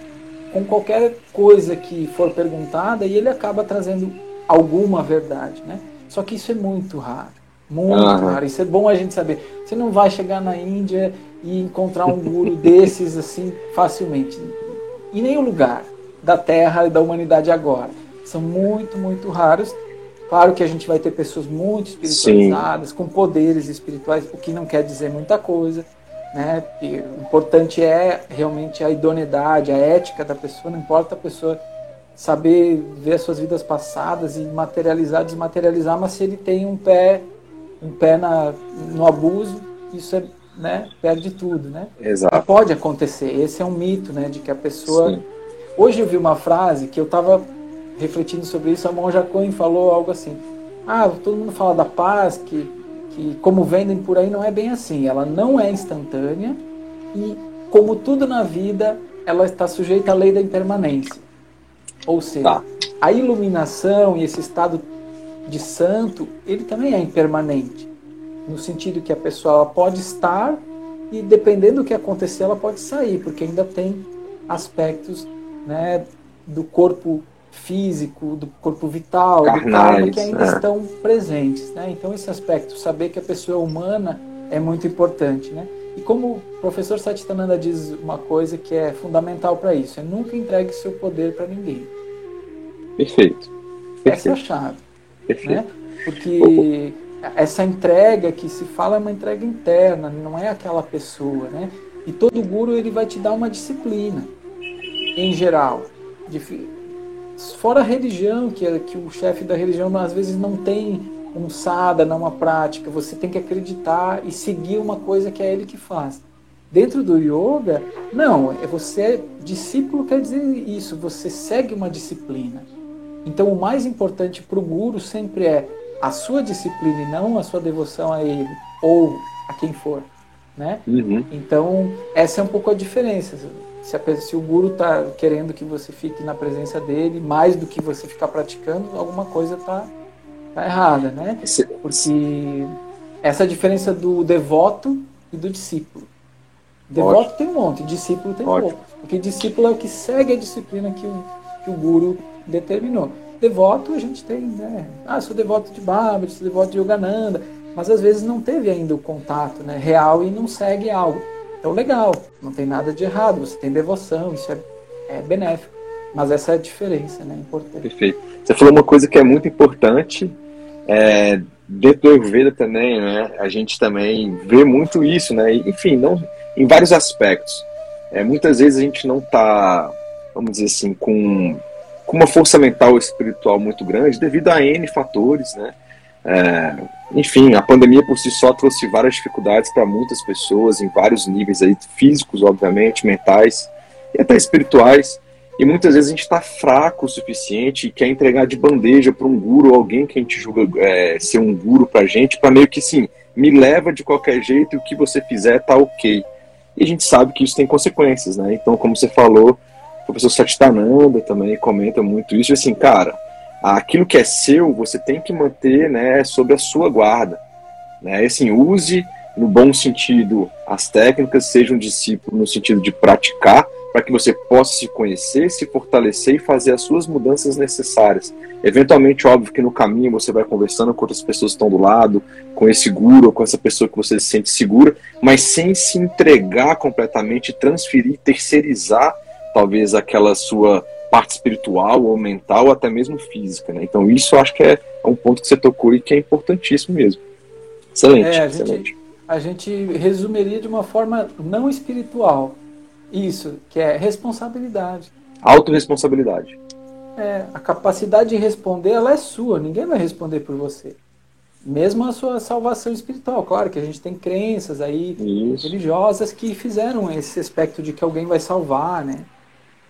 com qualquer coisa que for perguntada e ele acaba trazendo alguma verdade, né? Só que isso é muito raro, muito uhum. raro. Isso é bom a gente saber. Você não vai chegar na Índia e encontrar um guru *laughs* desses assim facilmente, em nenhum lugar da Terra e da humanidade agora. São muito, muito raros Claro que a gente vai ter pessoas muito espiritualizadas, Sim. com poderes espirituais, o que não quer dizer muita coisa. Né? O importante é realmente a idoneidade, a ética da pessoa, não importa a pessoa saber ver as suas vidas passadas e materializar, desmaterializar, mas se ele tem um pé, um pé na, no abuso, isso é, né, perde tudo, né? Exato. Pode acontecer. Esse é um mito, né, de que a pessoa. Sim. Hoje eu vi uma frase que eu estava refletindo sobre isso, a Monja Cohen falou algo assim: Ah, todo mundo fala da paz, que, que como vendem por aí não é bem assim. Ela não é instantânea e, como tudo na vida, ela está sujeita à lei da impermanência. Ou seja, tá. a iluminação e esse estado de santo, ele também é impermanente. No sentido que a pessoa pode estar e, dependendo do que acontecer, ela pode sair, porque ainda tem aspectos né, do corpo físico, do corpo vital, Carnais, do karma, que ainda é. estão presentes. Né? Então, esse aspecto, saber que a pessoa é humana, é muito importante. Né? E como o professor Satyananda diz uma coisa que é fundamental para isso, é nunca entregue seu poder para ninguém. Perfeito. Perfeito. Essa é a chave. Perfeito. Né? Porque essa entrega que se fala é uma entrega interna, não é aquela pessoa. Né? E todo guru ele vai te dar uma disciplina, em geral. Fora a religião, que, é, que o chefe da religião às vezes não tem um sada, não uma prática, você tem que acreditar e seguir uma coisa que é ele que faz. Dentro do yoga, não, é você discípulo quer dizer isso, você segue uma disciplina. Então o mais importante para o guru sempre é a sua disciplina e não a sua devoção a ele ou a quem for, né? Uhum. Então essa é um pouco a diferença. Se, a, se o guru está querendo que você fique na presença dele mais do que você ficar praticando, alguma coisa está tá errada, né? Porque essa é diferença do devoto e do discípulo. Devoto Ótimo. tem um monte, discípulo tem Ótimo. pouco. Porque discípulo é o que segue a disciplina que o, que o guru determinou. Devoto a gente tem, né? Ah, sou devoto de Baba, sou devoto de Yogananda, mas às vezes não teve ainda o contato né, real e não segue algo. Então, legal, não tem nada de errado, você tem devoção, isso é, é benéfico. Mas essa é a diferença, né? Importante. Perfeito. Você falou uma coisa que é muito importante, é, dentro do Ayurveda também, né? A gente também vê muito isso, né? Enfim, não, em vários aspectos. É, muitas vezes a gente não está, vamos dizer assim, com, com uma força mental espiritual muito grande devido a N fatores, né? É, enfim, a pandemia por si só trouxe várias dificuldades para muitas pessoas, em vários níveis aí, físicos, obviamente, mentais e até espirituais. E muitas vezes a gente está fraco o suficiente e quer entregar de bandeja para um guru, alguém que a gente julga é, ser um guru para a gente, para meio que sim, me leva de qualquer jeito e o que você fizer tá ok. E a gente sabe que isso tem consequências, né? Então, como você falou, o professor Satyananda também comenta muito isso, assim, cara, aquilo que é seu, você tem que manter né, sob a sua guarda. Né? Assim, use no bom sentido as técnicas, seja um discípulo no sentido de praticar, para que você possa se conhecer, se fortalecer e fazer as suas mudanças necessárias. Eventualmente, óbvio que no caminho você vai conversando com outras pessoas que estão do lado, com esse guru, com essa pessoa que você se sente segura, mas sem se entregar completamente, transferir, terceirizar talvez aquela sua parte espiritual ou mental, ou até mesmo física, né? Então isso eu acho que é, um ponto que você tocou e que é importantíssimo mesmo. Excelente, é, a excelente. Gente, a gente resumiria de uma forma não espiritual isso, que é responsabilidade. Autoresponsabilidade. É, a capacidade de responder, ela é sua, ninguém vai responder por você. Mesmo a sua salvação espiritual. Claro que a gente tem crenças aí Isso. religiosas que fizeram esse aspecto de que alguém vai salvar, né?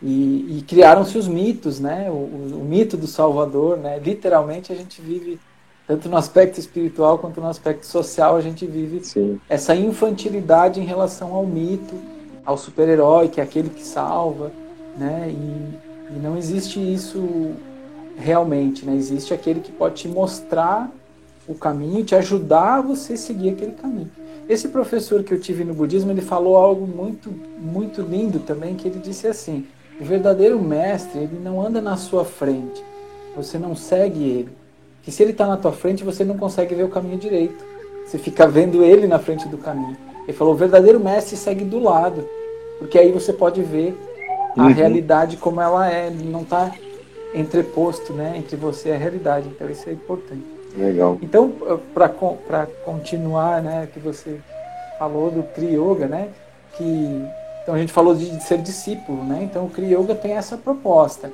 E, e criaram-se os mitos, né? O, o, o, mito do Salvador, né? Literalmente a gente vive, tanto no aspecto espiritual quanto no aspecto social, a gente vive Sim. essa infantilidade em relação ao mito, ao super-herói, que é aquele que salva, né? E, E não existe isso realmente, né? Existe aquele que pode te mostrar o caminho, te ajudar a você seguir aquele caminho. Esse professor que eu tive no budismo, ele falou algo muito muito lindo também, que ele disse assim: o verdadeiro mestre, ele não anda na sua frente. Você não segue ele. Que se ele está na tua frente, você não consegue ver o caminho direito. Você fica vendo ele na frente do caminho. Ele falou: o verdadeiro mestre segue do lado, porque aí você pode ver a uhum. realidade como ela é. Ele não está entreposto, né, entre você e a realidade. Então isso é importante. Legal. Então, para continuar, né, que você falou do Kri Yoga, né, que então a gente falou de, de ser discípulo, né? Então o Kri Yoga tem essa proposta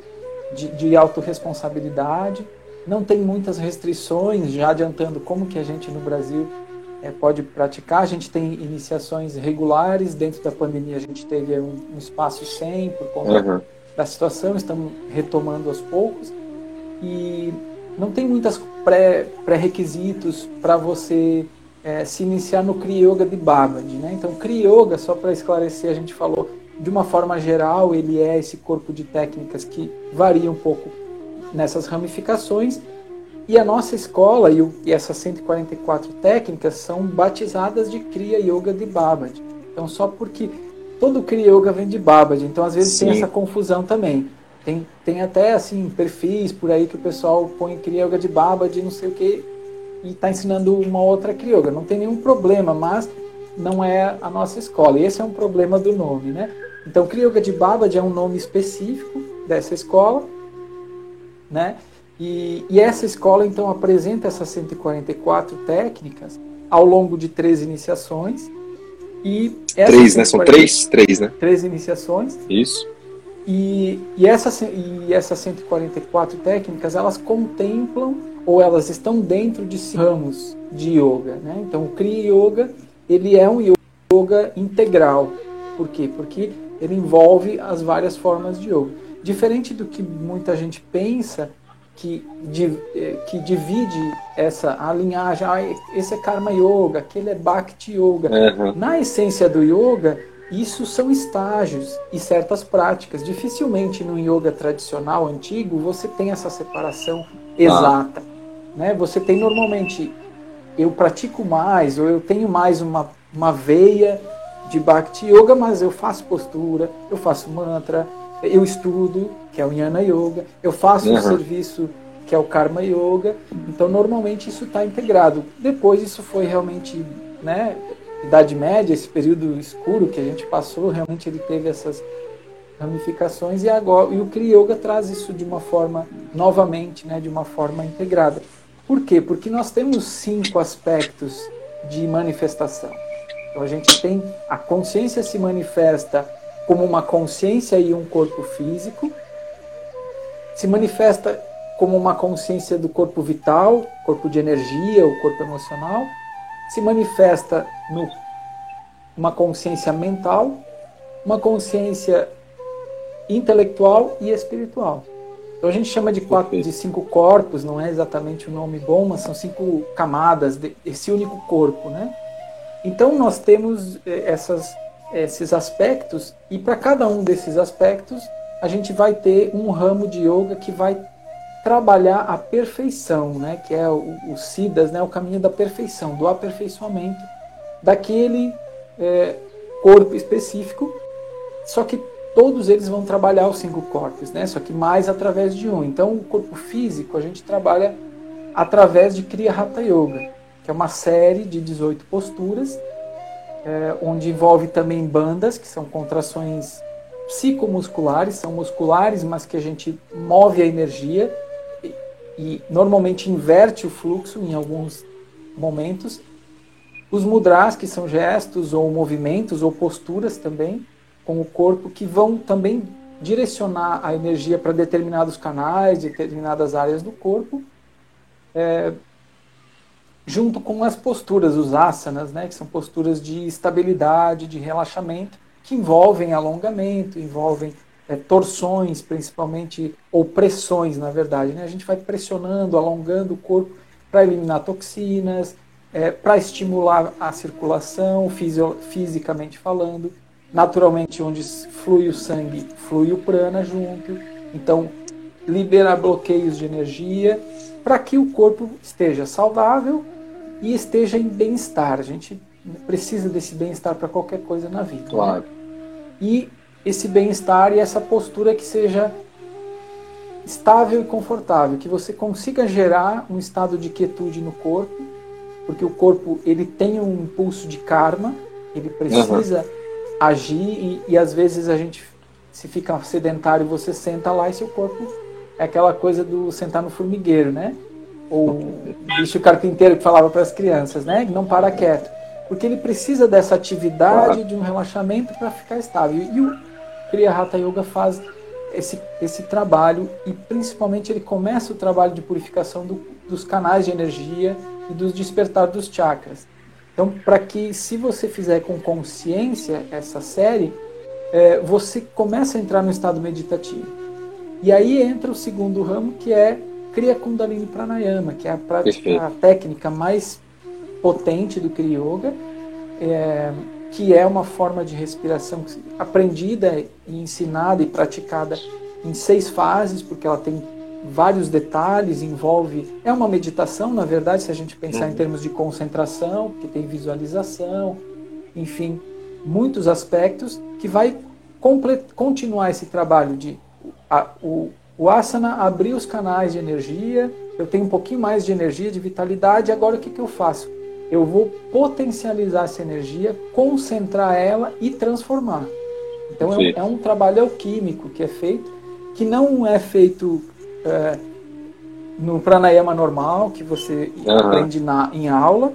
de, de autorresponsabilidade, não tem muitas restrições, já adiantando como que a gente no Brasil é, pode praticar. A gente tem iniciações regulares, dentro da pandemia a gente teve um, um espaço sem por conta uhum. da situação, estamos retomando aos poucos. E não tem muitos pré-requisitos pré para você é, se iniciar no Kriya Yoga de Babaji. Né? Então, Kriya Yoga, só para esclarecer, a gente falou de uma forma geral, ele é esse corpo de técnicas que varia um pouco nessas ramificações. E a nossa escola e, o, e essas 144 técnicas são batizadas de Kriya Yoga de Babaji. Então, só porque todo Kriya Yoga vem de Babaji, então às vezes Sim. tem essa confusão também. Tem, tem até assim perfis por aí que o pessoal põe Kriya Yoga de Babaji, não sei o que, e está ensinando uma outra Kriya Não tem nenhum problema, mas não é a nossa escola. E esse é um problema do nome, né? Então, Kriya Yoga de Babaji é um nome específico dessa escola, né? E, e, essa escola, então, apresenta essas 144 técnicas ao longo de três iniciações. E três, né? São três? Três, né? Três iniciações. Isso. E, e, essa, e essas 144 técnicas, elas contemplam ou elas estão dentro de ramos de yoga. Né? Então, o Kriya Yoga ele é um yoga integral. Por quê? Porque ele envolve as várias formas de yoga. Diferente do que muita gente pensa, que, eh, que divide essa a linhagem, ah, esse é Karma Yoga, aquele é Bhakti Yoga. Uhum. Na essência do yoga, isso são estágios e certas práticas. Dificilmente no yoga tradicional antigo você tem essa separação exata. Ah. Né? Você tem normalmente, eu pratico mais, ou eu tenho mais uma, uma veia de Bhakti Yoga, mas eu faço postura, eu faço mantra, eu estudo, que é o Jnana Yoga, eu faço uhum. um serviço, que é o Karma Yoga. Então, normalmente isso está integrado. Depois, isso foi realmente, né, Idade Média, esse período escuro que a gente passou, realmente ele teve essas ramificações e agora e o Kriya Yoga traz isso de uma forma novamente, né, de uma forma integrada. Por quê? Porque nós temos cinco aspectos de manifestação. Então a gente tem a consciência se manifesta como uma consciência e um corpo físico, se manifesta como uma consciência do corpo vital, corpo de energia, o corpo emocional, se manifesta no uma consciência mental, uma consciência intelectual e espiritual. Então a gente chama de, quatro, de cinco corpos, não é exatamente o nome bom, mas são cinco camadas desse único corpo, né? Então nós temos eh, essas, esses aspectos e para cada um desses aspectos a gente vai ter um ramo de yoga que vai trabalhar a perfeição, né? Que é o, o Siddhas, né? O caminho da perfeição, do aperfeiçoamento daquele é, corpo específico. Só que todos eles vão trabalhar os cinco corpos, né? Só que mais através de um. Então, o corpo físico a gente trabalha através de Kriya Hatha Yoga, que é uma série de 18 posturas, é, onde envolve também bandas, que são contrações psicomusculares, são musculares, mas que a gente move a energia e, e normalmente inverte o fluxo em alguns momentos. Os mudras, que são gestos ou movimentos ou posturas também, com o corpo que vão também direcionar a energia para determinados canais, determinadas áreas do corpo, é, junto com as posturas, os asanas, né, que são posturas de estabilidade, de relaxamento, que envolvem alongamento, envolvem é, torções, principalmente, ou pressões, na verdade. Né? A gente vai pressionando, alongando o corpo para eliminar toxinas, é, para estimular a circulação, fisicamente falando naturalmente onde flui o sangue, flui o prana junto. Então, liberar bloqueios de energia para que o corpo esteja saudável e esteja em bem-estar. A gente precisa desse bem-estar para qualquer coisa na vida. Né? Claro. Né? E esse bem-estar e essa postura que seja estável e confortável, que você consiga gerar um estado de quietude no corpo, porque o corpo ele tem um impulso de karma, ele precisa uhum. Agir e, e às vezes a gente se fica sedentário, você senta lá e seu corpo é aquela coisa do sentar no formigueiro, né? Ou o bicho carpinteiro que falava para as crianças, né? Não para quieto. Porque ele precisa dessa atividade, de um relaxamento para ficar estável. E o Kriya Hatha Yoga faz esse, esse trabalho e principalmente ele começa o trabalho de purificação do, dos canais de energia e dos despertar dos chakras. Então, para que se você fizer com consciência essa série, é, você começa a entrar no estado meditativo. E aí entra o segundo ramo, que é Kriya Kundalini Pranayama, que é a, prática, a técnica mais potente do Kriya Yoga, é, que é uma forma de respiração aprendida e ensinada e praticada em seis fases, porque ela tem vários detalhes, envolve. É uma meditação, na verdade, se a gente pensar uhum. em termos de concentração, que tem visualização, enfim, muitos aspectos que vai continuar esse trabalho de a, o, o asana abrir os canais de energia, eu tenho um pouquinho mais de energia, de vitalidade, agora o que, que eu faço? Eu vou potencializar essa energia, concentrar ela e transformar. Então é um, é um, trabalho alquímico que é feito, que não é feito é, no pranayama normal, que você uhum. aprende na, em aula,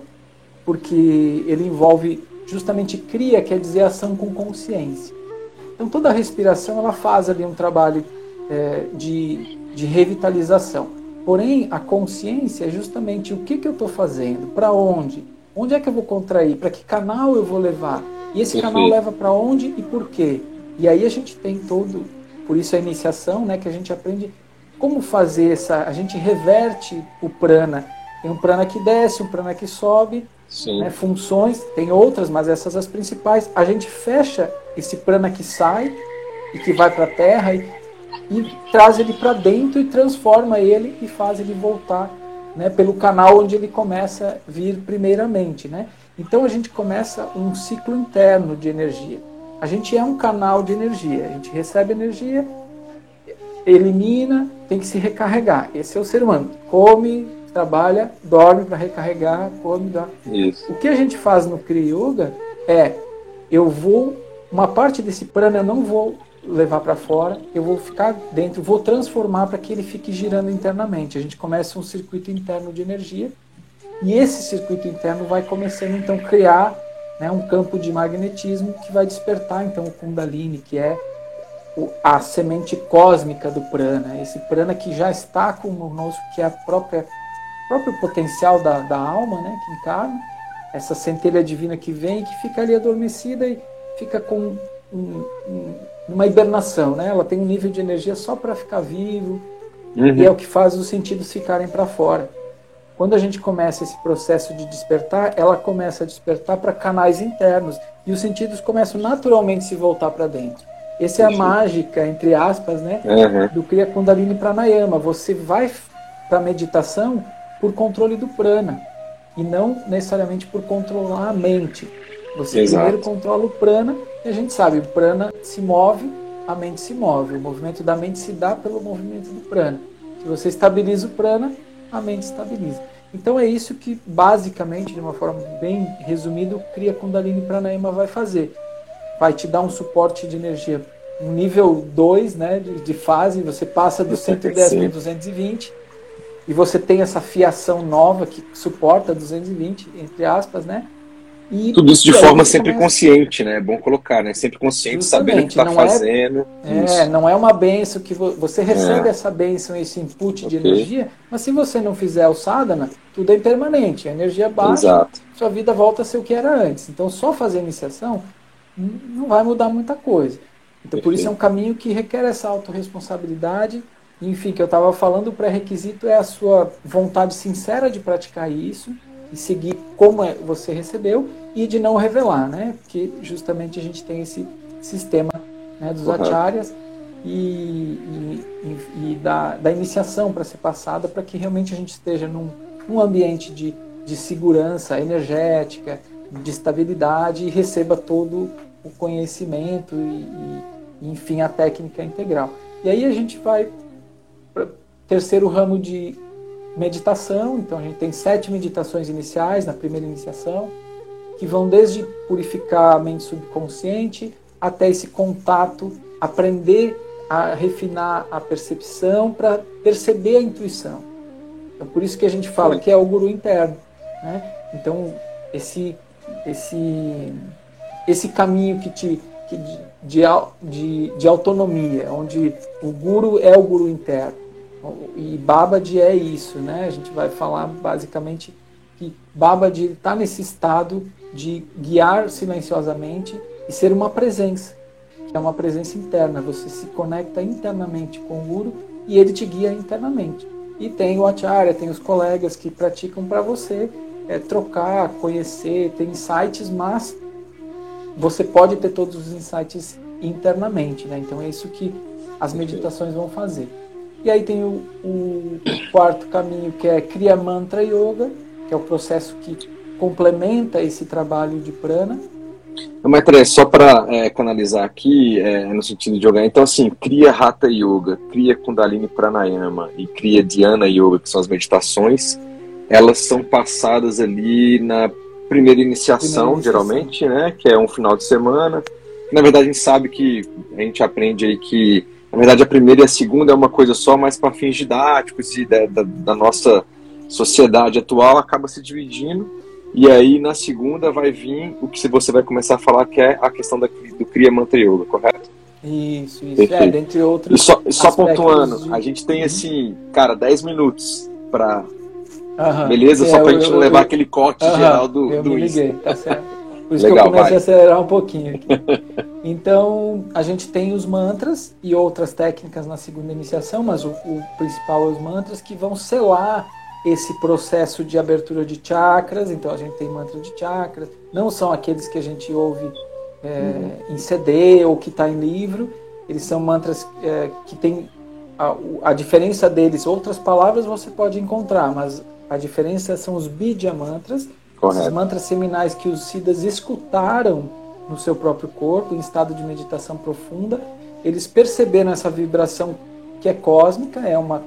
porque ele envolve justamente cria, quer dizer ação com consciência. Então toda a respiração ela faz ali um trabalho é, de, de revitalização. Porém, a consciência é justamente o que, que eu estou fazendo, para onde, onde é que eu vou contrair, para que canal eu vou levar, e esse Perfeito. canal leva para onde e por quê. E aí a gente tem todo, por isso a iniciação, né, que a gente aprende como fazer essa, a gente reverte o prana. Tem um prana que desce, um prana que sobe, né, funções, tem outras, mas essas as principais. A gente fecha esse prana que sai e que vai para a terra e, e traz ele para dentro e transforma ele e faz ele voltar né, pelo canal onde ele começa a vir primeiramente. Né? Então a gente começa um ciclo interno de energia. A gente é um canal de energia, a gente recebe energia, elimina, tem que se recarregar. Esse é o ser humano. Come, trabalha, dorme para recarregar, come, dorme. Isso. O que a gente faz no Kriya Yoga é eu vou uma parte desse prana eu não vou levar para fora, eu vou ficar dentro, vou transformar para que ele fique girando internamente. A gente começa um circuito interno de energia e esse circuito interno vai começando então a criar né, um campo de magnetismo que vai despertar então o Kundalini, que é a semente cósmica do prana, esse prana que já está conosco, que é a própria próprio potencial da, da alma, né, que encarna, essa centelha divina que vem, que fica ali adormecida e fica com um, um, uma hibernação, né? Ela tem um nível de energia só para ficar vivo uhum. e é o que faz os sentidos ficarem para fora. Quando a gente começa esse processo de despertar, ela começa a despertar para canais internos e os sentidos começam naturalmente a se voltar para dentro. Essa é a mágica, entre aspas, né, uhum. do Kriya Kundalini Pranayama. Você vai para a meditação por controle do prana e não necessariamente por controlar a mente. Você Exato. primeiro controla o prana e a gente sabe, o prana se move, a mente se move. O movimento da mente se dá pelo movimento do prana. Se você estabiliza o prana, a mente estabiliza. Então é isso que basicamente, de uma forma bem resumida, o Kriya Kundalini Pranayama vai fazer. Vai te dar um suporte de energia um nível 2 né, de, de, fase, você passa do 110 para 220 e você tem essa fiação nova que suporta 220, entre aspas, né? E, Tudo isso de forma sempre começa... consciente, né? É bom colocar, né? Sempre consciente, Justamente, sabendo o que está fazendo. É, é, não é uma benção que vo... você recebe é. essa benção, esse input okay. de energia, mas se você não fizer o sadhana, tudo é impermanente. A energia baixa, Exato. sua vida volta a ser o que era antes. Então, só fazer iniciação não vai mudar muita coisa. Então, por isso é um caminho que requer essa autorresponsabilidade. Enfim, que eu estava falando, o pré-requisito é a sua vontade sincera de praticar isso e seguir como é, você recebeu e de não revelar, né? Porque justamente a gente tem esse sistema né, dos uhum. acharyas e, e, e da, da, iniciação para ser passada, para que realmente a gente esteja num, num ambiente de, de segurança energética, de estabilidade e receba todo o conhecimento e, e enfim, a técnica integral. E aí a gente vai para terceiro ramo de meditação, então a gente tem sete meditações iniciais na primeira iniciação, que vão desde purificar a mente subconsciente até esse contato, aprender a refinar a percepção para perceber a intuição. Então, por isso que a gente fala que é o guru interno. Né? Então, esse, esse, esse caminho que te, que de, de, de, de autonomia, onde o guru é o guru interno. E Babad é isso, né? A gente vai falar basicamente que Babad está nesse estado de guiar silenciosamente e ser uma presença, que é uma presença interna. Você se conecta internamente com o Guru e ele te guia internamente. E tem o Acharya, tem os colegas que praticam para você é, trocar, conhecer, tem insights, mas você pode ter todos os insights internamente, né? Então é isso que as meditações vão fazer. E aí tem o, o quarto caminho que é Kriya Mantra Yoga, que é o processo que complementa esse trabalho de prana. Maitre, só para é, canalizar aqui, é, no sentido de jogar, então assim, cria Hatha Yoga, cria Kundalini Pranayama e cria Dhyana Yoga, que são as meditações, elas são passadas ali na primeira iniciação, primeira iniciação, geralmente, né, que é um final de semana. Na verdade, a gente sabe que a gente aprende aí que, na verdade, a primeira e a segunda é uma coisa só, mas para fins didáticos e da, da, da nossa sociedade atual acaba se dividindo e aí na segunda vai vir o que você vai começar a falar que é a questão da, do Kriya Mantra Yoga, correto? Isso, isso. Perfeito. É, dentre outros. E só, só pontuando, de... a gente tem assim, cara, 10 minutos para. Beleza? É, só pra eu, gente não levar aquele corte geral do, eu do me liguei, tá certo. Por isso Legal, que eu comecei vai. a acelerar um pouquinho aqui. Então, a gente tem os mantras e outras técnicas na segunda iniciação, mas o, o principal é os mantras que vão selar esse processo de abertura de chakras, então a gente tem mantra de chakras, não são aqueles que a gente ouve é, uhum. em CD ou que está em livro, eles são mantras é, que tem a, a, diferença deles, outras palavras você pode encontrar, mas a diferença são os Bidya mantras, os mantras seminais que os Siddhas escutaram no seu próprio corpo, em estado de meditação profunda, eles perceberam essa vibração que é cósmica, é uma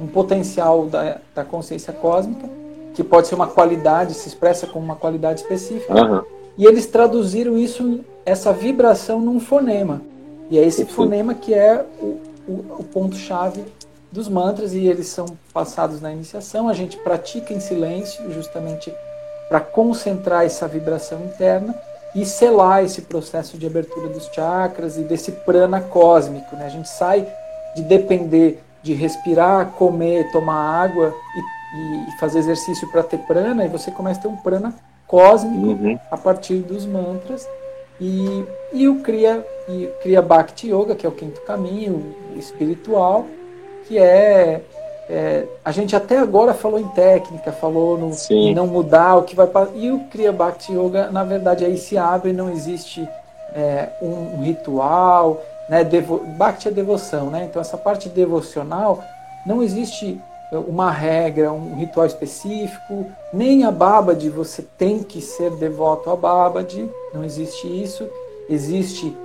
um potencial da, da consciência cósmica, que pode ser uma qualidade, se expressa como uma qualidade específica. Uhum. E eles traduziram isso, essa vibração, num fonema. E é esse fonema que é o, o, o ponto-chave dos mantras, e eles são passados na iniciação. A gente pratica em silêncio, justamente para concentrar essa vibração interna e selar esse processo de abertura dos chakras e desse prana cósmico. Né? A gente sai de depender de respirar, comer, tomar água e, e fazer exercício para ter prana, e você começa a ter um prana cósmico uhum. a partir dos mantras. E, e o Kriya, e Kriya Bhakti Yoga, que é o quinto caminho espiritual, que é, é, a gente até agora falou em técnica, falou no, em não mudar o que vai e o Kriya Bhakti Yoga na verdade aí se abre, não existe é, um, um, ritual, né, devo, Bhakti é devoção, né? Então essa parte devocional não existe uma regra, um ritual específico, nem a Babad você tem que ser devoto a Babad, não existe isso. Existe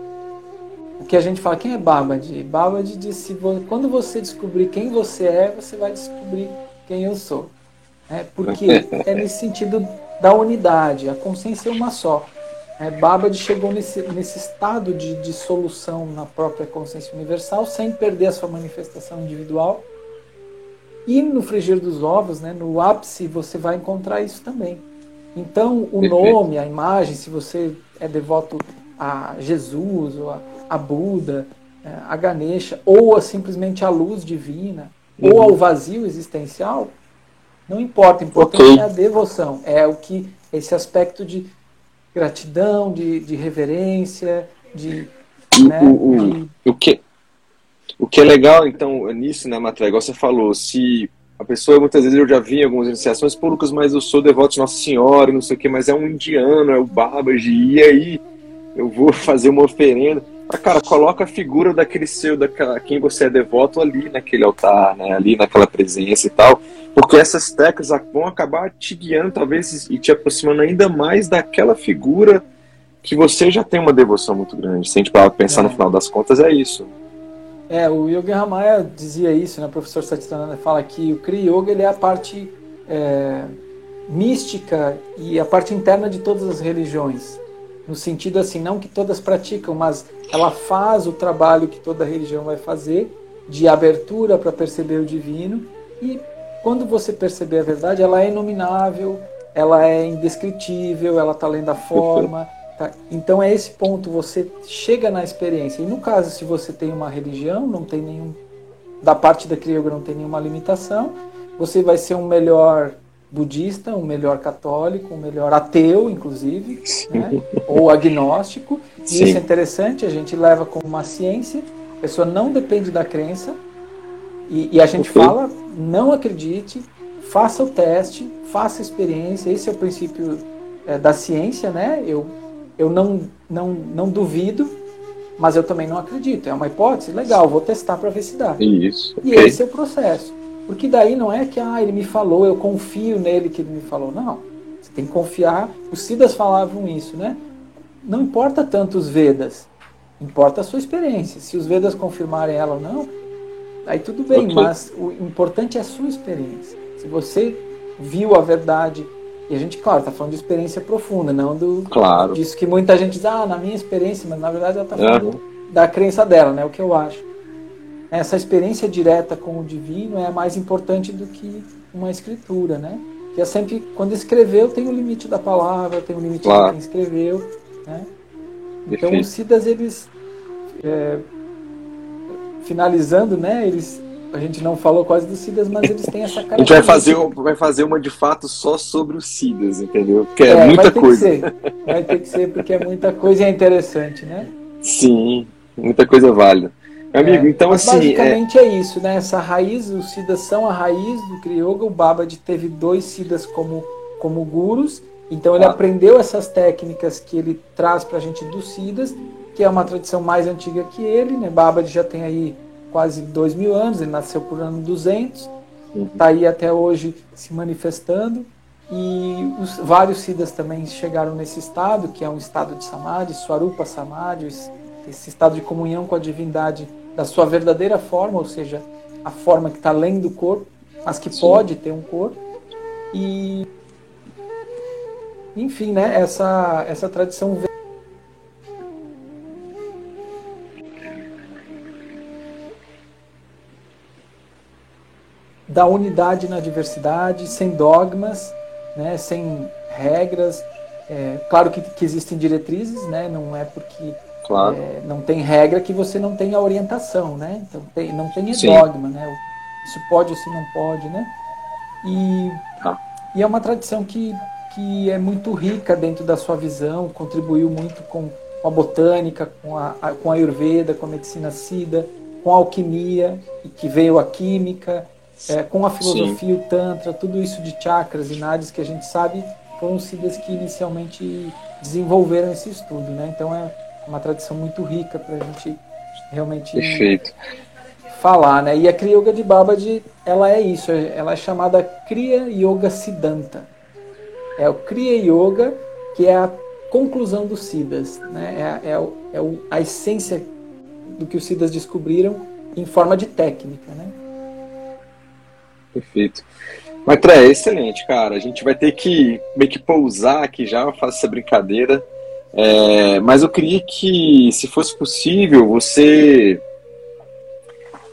o que a gente fala, quem é Babad? Babad diz se quando você descobrir quem você é, você vai descobrir quem eu sou. É, porque é nesse sentido da unidade, a consciência é uma só. É, Babad chegou nesse, nesse estado de dissolução na própria consciência universal, sem perder a sua manifestação individual. E no frigir dos ovos, né, no ápice, você vai encontrar isso também. Então, o Perfeito. nome, a imagem, se você é devoto a Jesus, ou a, a Buda, é, a Ganesha, ou a, simplesmente a luz divina, uhum. ou ao vazio existencial, não importa. O importante okay. é a devoção. É o que esse aspecto de gratidão, de, de reverência, de, né, o, o, de... o, que o que é legal então nisso, né, Matré, igual você falou, se a pessoa muitas vezes eu já vi em algumas iniciações, pô, Lucas, mas eu sou devoto de Nossa Senhora, não sei o que, mas é um indiano, é o Babaji, e aí eu vou *laughs* fazer uma oferenda. Mas, cara, coloca a figura daquele seu, daquela, quem você é devoto ali naquele altar, né? Ali naquela presença e tal. Porque essas técnicas vão acabar te guiando, talvez, e te aproximando ainda mais daquela figura que você já tem uma devoção muito grande. Se a gente parar pensar é. no final das contas, é isso. É, o Yogi Ramaya dizia isso, né? O professor Satyananda fala que o Kriya Yoga ele é a parte é, mística e a parte interna de todas as religiões. No sentido assim, não que todas praticam, mas ela faz o trabalho que toda religião vai fazer de abertura para perceber o divino e quando você perceber a verdade, ela é inominável, ela é indescritível, ela está além da forma. Tá? Então é esse ponto, você chega na experiência. E no caso, se você tem uma religião, não tem nenhum. Da parte da Kriyoga não tem nenhuma limitação, você vai ser um melhor budista, um melhor católico, um melhor ateu, inclusive, né? ou agnóstico. Sim. E isso é interessante, a gente leva como uma ciência, a pessoa não depende da crença, e, e a gente okay. fala, não acredite, faça o teste, faça a experiência. Esse é o princípio é, da ciência, né? Eu, eu não, não, não duvido, mas eu também não acredito. É uma hipótese, legal, vou testar para ver se dá. Isso. E okay. esse é o processo. Porque daí não é que ah, ele me falou, eu confio nele que ele me falou. Não. Você tem que confiar. Os Siddhas falavam isso, né? Não importa tanto os Vedas, importa a sua experiência. Se os Vedas confirmarem ela ou não, aí tudo bem, okay. mas o importante é a sua experiência. Se você viu a verdade, e a gente, claro, está falando de experiência profunda, não do claro. disso que muita gente diz, ah, na minha experiência, mas na verdade ela está falando uhum. da crença dela, né? O que eu acho. Essa experiência direta com o divino é mais importante do que uma escritura, né? Que é sempre, quando escreveu, tem o limite da palavra, tem o limite claro. de quem escreveu, né? Então, os Siddhas, eles é, finalizando, né? Eles a gente não falou quase dos SIDAs, mas eles têm essa cara. *laughs* A gente vai fazer, vai fazer uma de fato só sobre os SIDAs, entendeu? Porque é, é muita coisa. Vai ter que ser, porque é muita coisa e é interessante, né? Sim, muita coisa válida. Amigo, é, então assim. Basicamente é... é... isso, né? Essa raiz, os Siddhas são a raiz do Kriyoga. O Babad teve dois Siddhas como, como gurus. Então ele ah. aprendeu essas técnicas que ele traz pra gente dos Siddhas, que é uma tradição mais antiga que ele, né? Babad já tem aí quase dois mil anos, ele nasceu por ano 200, está uhum. aí até hoje se manifestando. E os, vários Siddhas também chegaram nesse estado, que é um estado de Samadhi, Swarupa Samadhi, esse estado de comunhão com a divindade da sua verdadeira forma, ou seja, a forma que está além do corpo, mas que Sim. pode ter um corpo. E enfim, né, essa, essa tradição da unidade na diversidade, sem dogmas, né, sem regras. É, claro que, que, existem diretrizes, né, não é porque claro. é, não tem regra que você não tem a orientação, né? Então tem, não tem dogma, né? Isso pode, isso não pode, né? E, ah. e é uma tradição que, que é muito rica dentro da sua visão, contribuiu muito com, com a botânica, com a, a, com a Ayurveda, com a medicina Siddha, com a alquimia, que veio a química, é, com a filosofia, Sim. o Tantra, tudo isso de chakras e nadis que a gente sabe foram siddhas que inicialmente desenvolveram esse estudo, né? Então é uma tradição muito rica para a gente realmente Perfeito. falar, né? E a Kriya Yoga de Babaji, ela é isso, ela é chamada Kriya Yoga Siddhanta. É o Kriya Yoga que é a conclusão dos Siddhas, né? É, é, é a essência do que os Siddhas descobriram em forma de técnica, né? Perfeito. É excelente, cara. A gente vai ter que meio que pousar aqui já, faço essa brincadeira. É, mas eu queria que, se fosse possível, você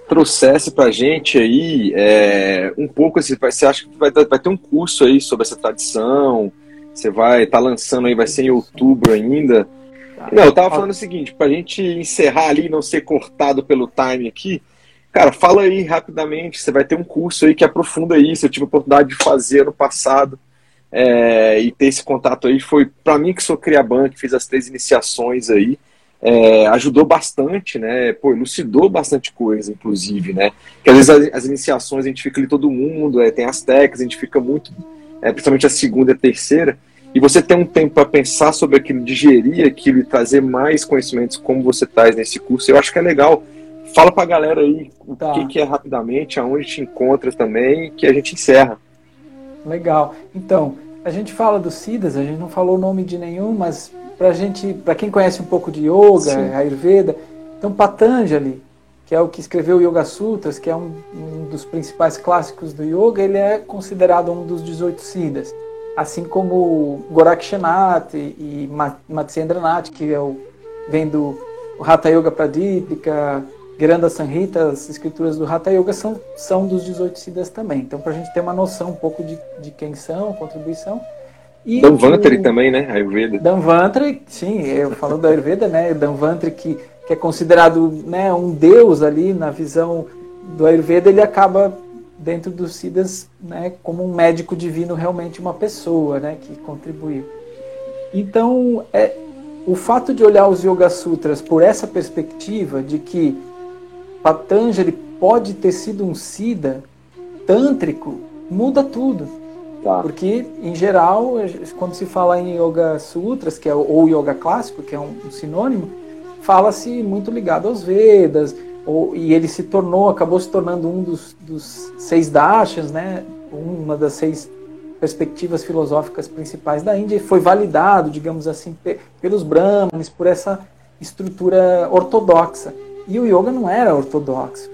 trouxesse pra gente aí é, um pouco, assim, você acha que vai, vai ter um curso aí sobre essa tradição? Você vai estar tá lançando aí, vai ser em outubro ainda. Não, eu tava falando o seguinte, pra gente encerrar ali, não ser cortado pelo time aqui, Cara, fala aí rapidamente. Você vai ter um curso aí que aprofunda isso. Eu tive a oportunidade de fazer ano passado é, e ter esse contato aí. Foi para mim que sou criaban, que fiz as três iniciações aí. É, ajudou bastante, né? Pô, elucidou bastante coisa, inclusive, né? Que às vezes as, as iniciações a gente fica ali todo mundo, é, tem as técnicas, a gente fica muito, é, principalmente a segunda e a terceira. e você tem um tempo para pensar sobre aquilo, digerir aquilo e trazer mais conhecimentos como você traz nesse curso, eu acho que é legal. Fala para a galera aí tá. o que, que, é rapidamente, aonde te encontra também, que a gente encerra. Legal. Então, a gente fala dos Siddhas, a gente não falou o nome de nenhum, mas para gente, para quem conhece um pouco de yoga, Sim. Ayurveda, então Patanjali, que é o que escreveu o Yoga Sutras, que é um, um, dos principais clássicos do yoga, ele é considerado um dos 18 Siddhas assim como Gorakshanath e Matsyendranath, que é o, vem do Hatha Yoga Pradipika, Granda Sanhita, as escrituras do Hatha Yoga são, são dos 18 Siddhas também. Então, para a gente ter uma noção um pouco de, de quem são, contribuição. E Danvantri o, também, né? Ayurveda. Danvantri, sim, eu falo da Ayurveda, né? Danvantri, que, que é considerado né, um deus ali na visão do Ayurveda, ele acaba dentro dos Siddhas né, como um médico divino, realmente uma pessoa né, que contribuiu. Então, é, o fato de olhar os Yoga Sutras por essa perspectiva de que Patanjali pode ter sido um Siddha tântrico, muda tudo. Tá. Porque, em geral, quando se fala em Yoga Sutras, que é, ou Yoga clássico, que é um, um sinônimo, fala-se muito ligado aos Vedas, ou, e ele se tornou, acabou se tornando um dos, dos seis dashas, né? uma das seis perspectivas filosóficas principais da Índia, e foi validado, digamos assim, pelos brahmanes, por essa estrutura ortodoxa. E o yoga não era ortodoxo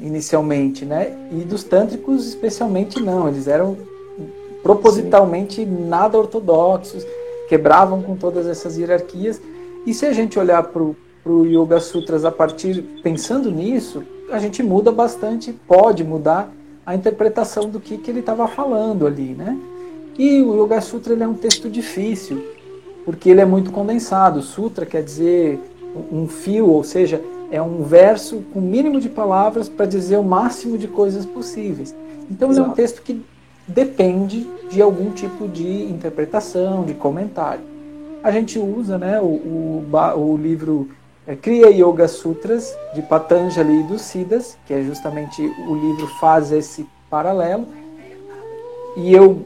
inicialmente, né? E dos tântricos especialmente não, eles eram propositalmente Sim. nada ortodoxos, quebravam com todas essas hierarquias. E se a gente olhar para o Yoga Sutras a partir pensando nisso, a gente muda bastante, pode mudar a interpretação do que, que ele estava falando ali, né? E o Yoga Sutra ele é um texto difícil, porque ele é muito condensado. Sutra quer dizer um fio, ou seja, é um verso com o mínimo de palavras para dizer o máximo de coisas possíveis. Então Exato. ele é um texto que depende de algum tipo de interpretação, de comentário. A gente usa né, o, o, o livro é, Kriya Yoga Sutras, de Patanjali e dos Siddhas, que é justamente o livro faz esse paralelo. E eu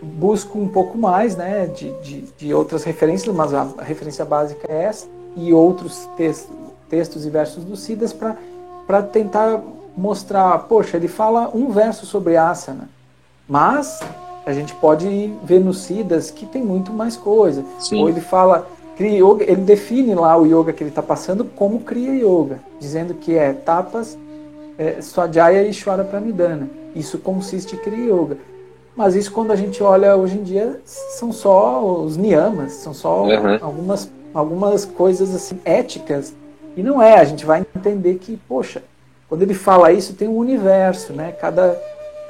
busco um pouco mais né, de, de, de outras referências, mas a, referência básica é essa, e outros textos, textos e versos dos Siddhas para tentar mostrar, poxa, ele fala um verso sobre asana, mas a gente pode ver nos Siddhas que tem muito mais coisa. Sim. Ou ele fala Kriya Yoga, ele define lá o yoga que ele está passando como Kriya Yoga, dizendo que é tapas, é, Swadhyaya e Shwara Pranidhana. Isso consiste em Kriya Yoga. Mas isso quando a gente olha hoje em dia são só os niyamas, são só uhum. algumas, algumas coisas assim éticas. E não é, a gente vai entender que, poxa, quando ele fala isso tem um universo, né? Cada,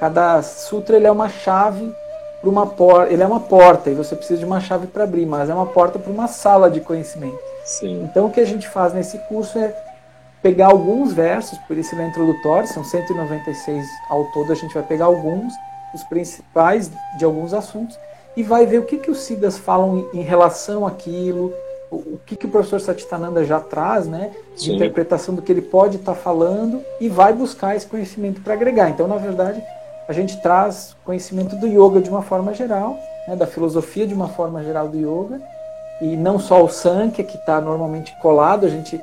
cada sutra ele é uma chave para uma porta. Ele é uma porta e você precisa de uma chave para abrir, mas é uma porta para uma sala de conhecimento. Sim. Então o que a gente faz nesse curso é pegar alguns versos, por isso ele é introdutório, são 196 ao todo, a gente vai pegar alguns, os principais de alguns assuntos, e vai ver o que, que os Siddhas falam em, relação àquilo, o, que, que o professor Satitananda já traz, né, de Sim. interpretação do que ele pode estar tá falando, e vai buscar esse conhecimento para agregar. Então, na verdade, a gente traz conhecimento do yoga de uma forma geral, né, da filosofia de uma forma geral do yoga, e não só o Sankhya, que está normalmente colado, a gente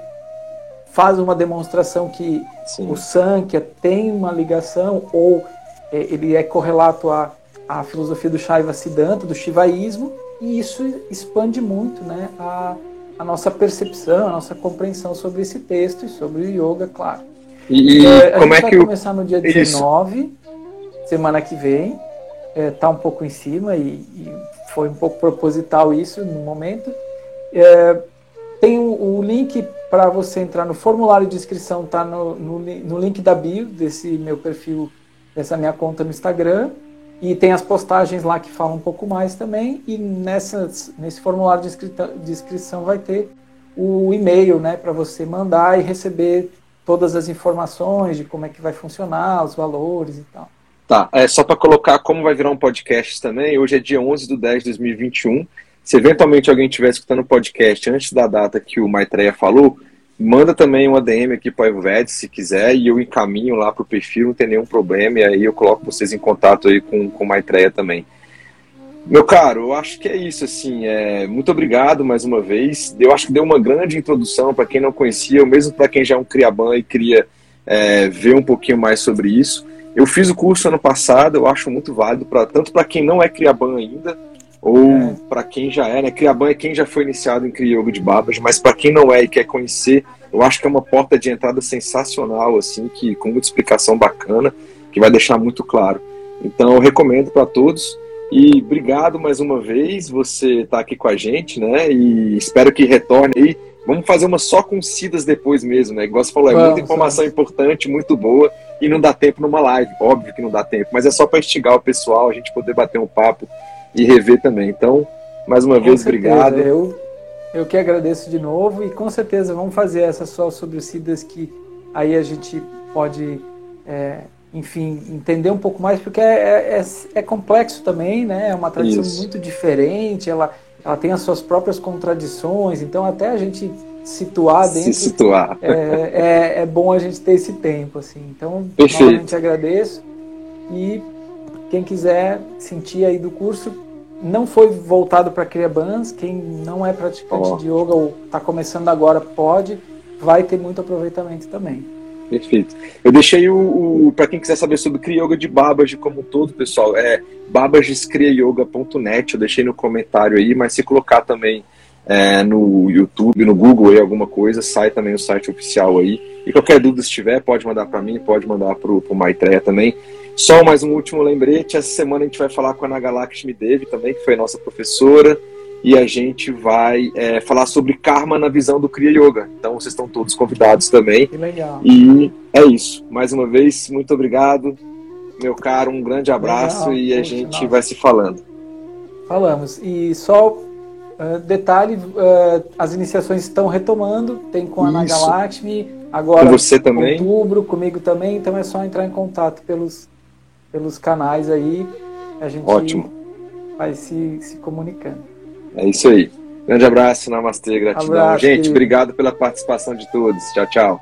faz uma demonstração que Sim. o Sankhya tem uma ligação, ou é, ele é correlato à, à filosofia do Shaiva Siddhanta, do Shivaísmo, e isso expande muito né, a, a nossa percepção, a nossa compreensão sobre esse texto e sobre o yoga, claro. E, é, a como gente é que vai começar no dia 19. Isso semana que vem. Está é, um pouco em cima e, e, foi um pouco proposital isso no momento. É, tem o, o link para você entrar no formulário de inscrição, está no, no, no, link da bio desse meu perfil, dessa minha conta no Instagram. E tem as postagens lá que falam um pouco mais também. E nessas, nesse formulário de, inscrita, de inscrição vai ter o e-mail né, para você mandar e receber todas as informações de como é que vai funcionar, os valores e tal. Tá, é só para colocar como vai virar um podcast também. Hoje é dia 11 de 10 de 2021. Se eventualmente alguém estiver escutando o podcast antes da data que o Maitreya falou, manda também uma DM aqui para o Ayurved se quiser e eu encaminho lá para o perfil, não tem nenhum problema. E aí eu coloco vocês em contato aí com, com o Maitreya também. Meu caro, eu acho que é isso, assim, é, muito obrigado mais uma vez. Eu acho que deu uma grande introdução para quem não conhecia, mesmo para quem já é um criaban e queria é, ver um pouquinho mais sobre isso. Eu fiz o curso ano passado, eu acho muito válido, pra, tanto para quem não é criaban ainda, ou é. para quem já é, né? Criaban é quem já foi iniciado em Criogo de Babas, mas para quem não é e quer conhecer, eu acho que é uma porta de entrada sensacional, assim, que com muita explicação bacana, que vai deixar muito claro. Então, eu recomendo para todos. E obrigado mais uma vez, você está aqui com a gente, né? E espero que retorne aí. Vamos fazer uma só com Cidas depois mesmo, né? Igual você falou, é muita informação importante, muito boa, e não dá tempo numa live, óbvio que não dá tempo, mas é só para instigar o pessoal, a gente poder bater um papo e rever também. Então, mais uma com vez, certeza. obrigado. Eu, eu que agradeço de novo e com certeza vamos fazer essa só sobre Cidas que aí a gente pode é, enfim, entender um pouco mais, porque é, é, é complexo também, né? É uma tradição Isso. muito diferente, ela, ela tem as suas próprias contradições, então até a gente situar dentro. Se situar. É, é, é bom a gente ter esse tempo, assim. Então, Perfeito. novamente agradeço. E quem quiser sentir aí do curso, não foi voltado para criabans, quem não é praticante oh. de yoga ou está começando agora pode, vai ter muito aproveitamento também. Perfeito. Eu deixei o, o para quem quiser saber sobre Kriya Yoga de Babaji como um todo, pessoal, é babajeskriyayoga.net, eu deixei no comentário aí, mas se colocar também é, no YouTube, no Google aí alguma coisa, sai também o site oficial aí. E qualquer dúvida se tiver, pode mandar para mim, pode mandar para o Maitreya também. Só mais um último lembrete, essa semana a gente vai falar com a Nagalakshmi Devi também, que foi nossa professora e a gente vai é, falar sobre karma na visão do Kriya Yoga. Então vocês estão todos convidados também. Que legal. E é isso. Mais uma vez, muito obrigado, meu caro, um grande abraço legal, e a gente vai se falando. Falamos. E só uh, detalhe, uh, as iniciações estão retomando, tem com a Nagalakshmi, agora com você também. outubro, comigo também, então é só entrar em contato pelos, pelos canais aí. A gente Ótimo. vai se, se comunicando. É isso aí. Grande abraço, namastê, gratidão. Abraço, Gente, querido. obrigado pela participação de todos. Tchau, tchau.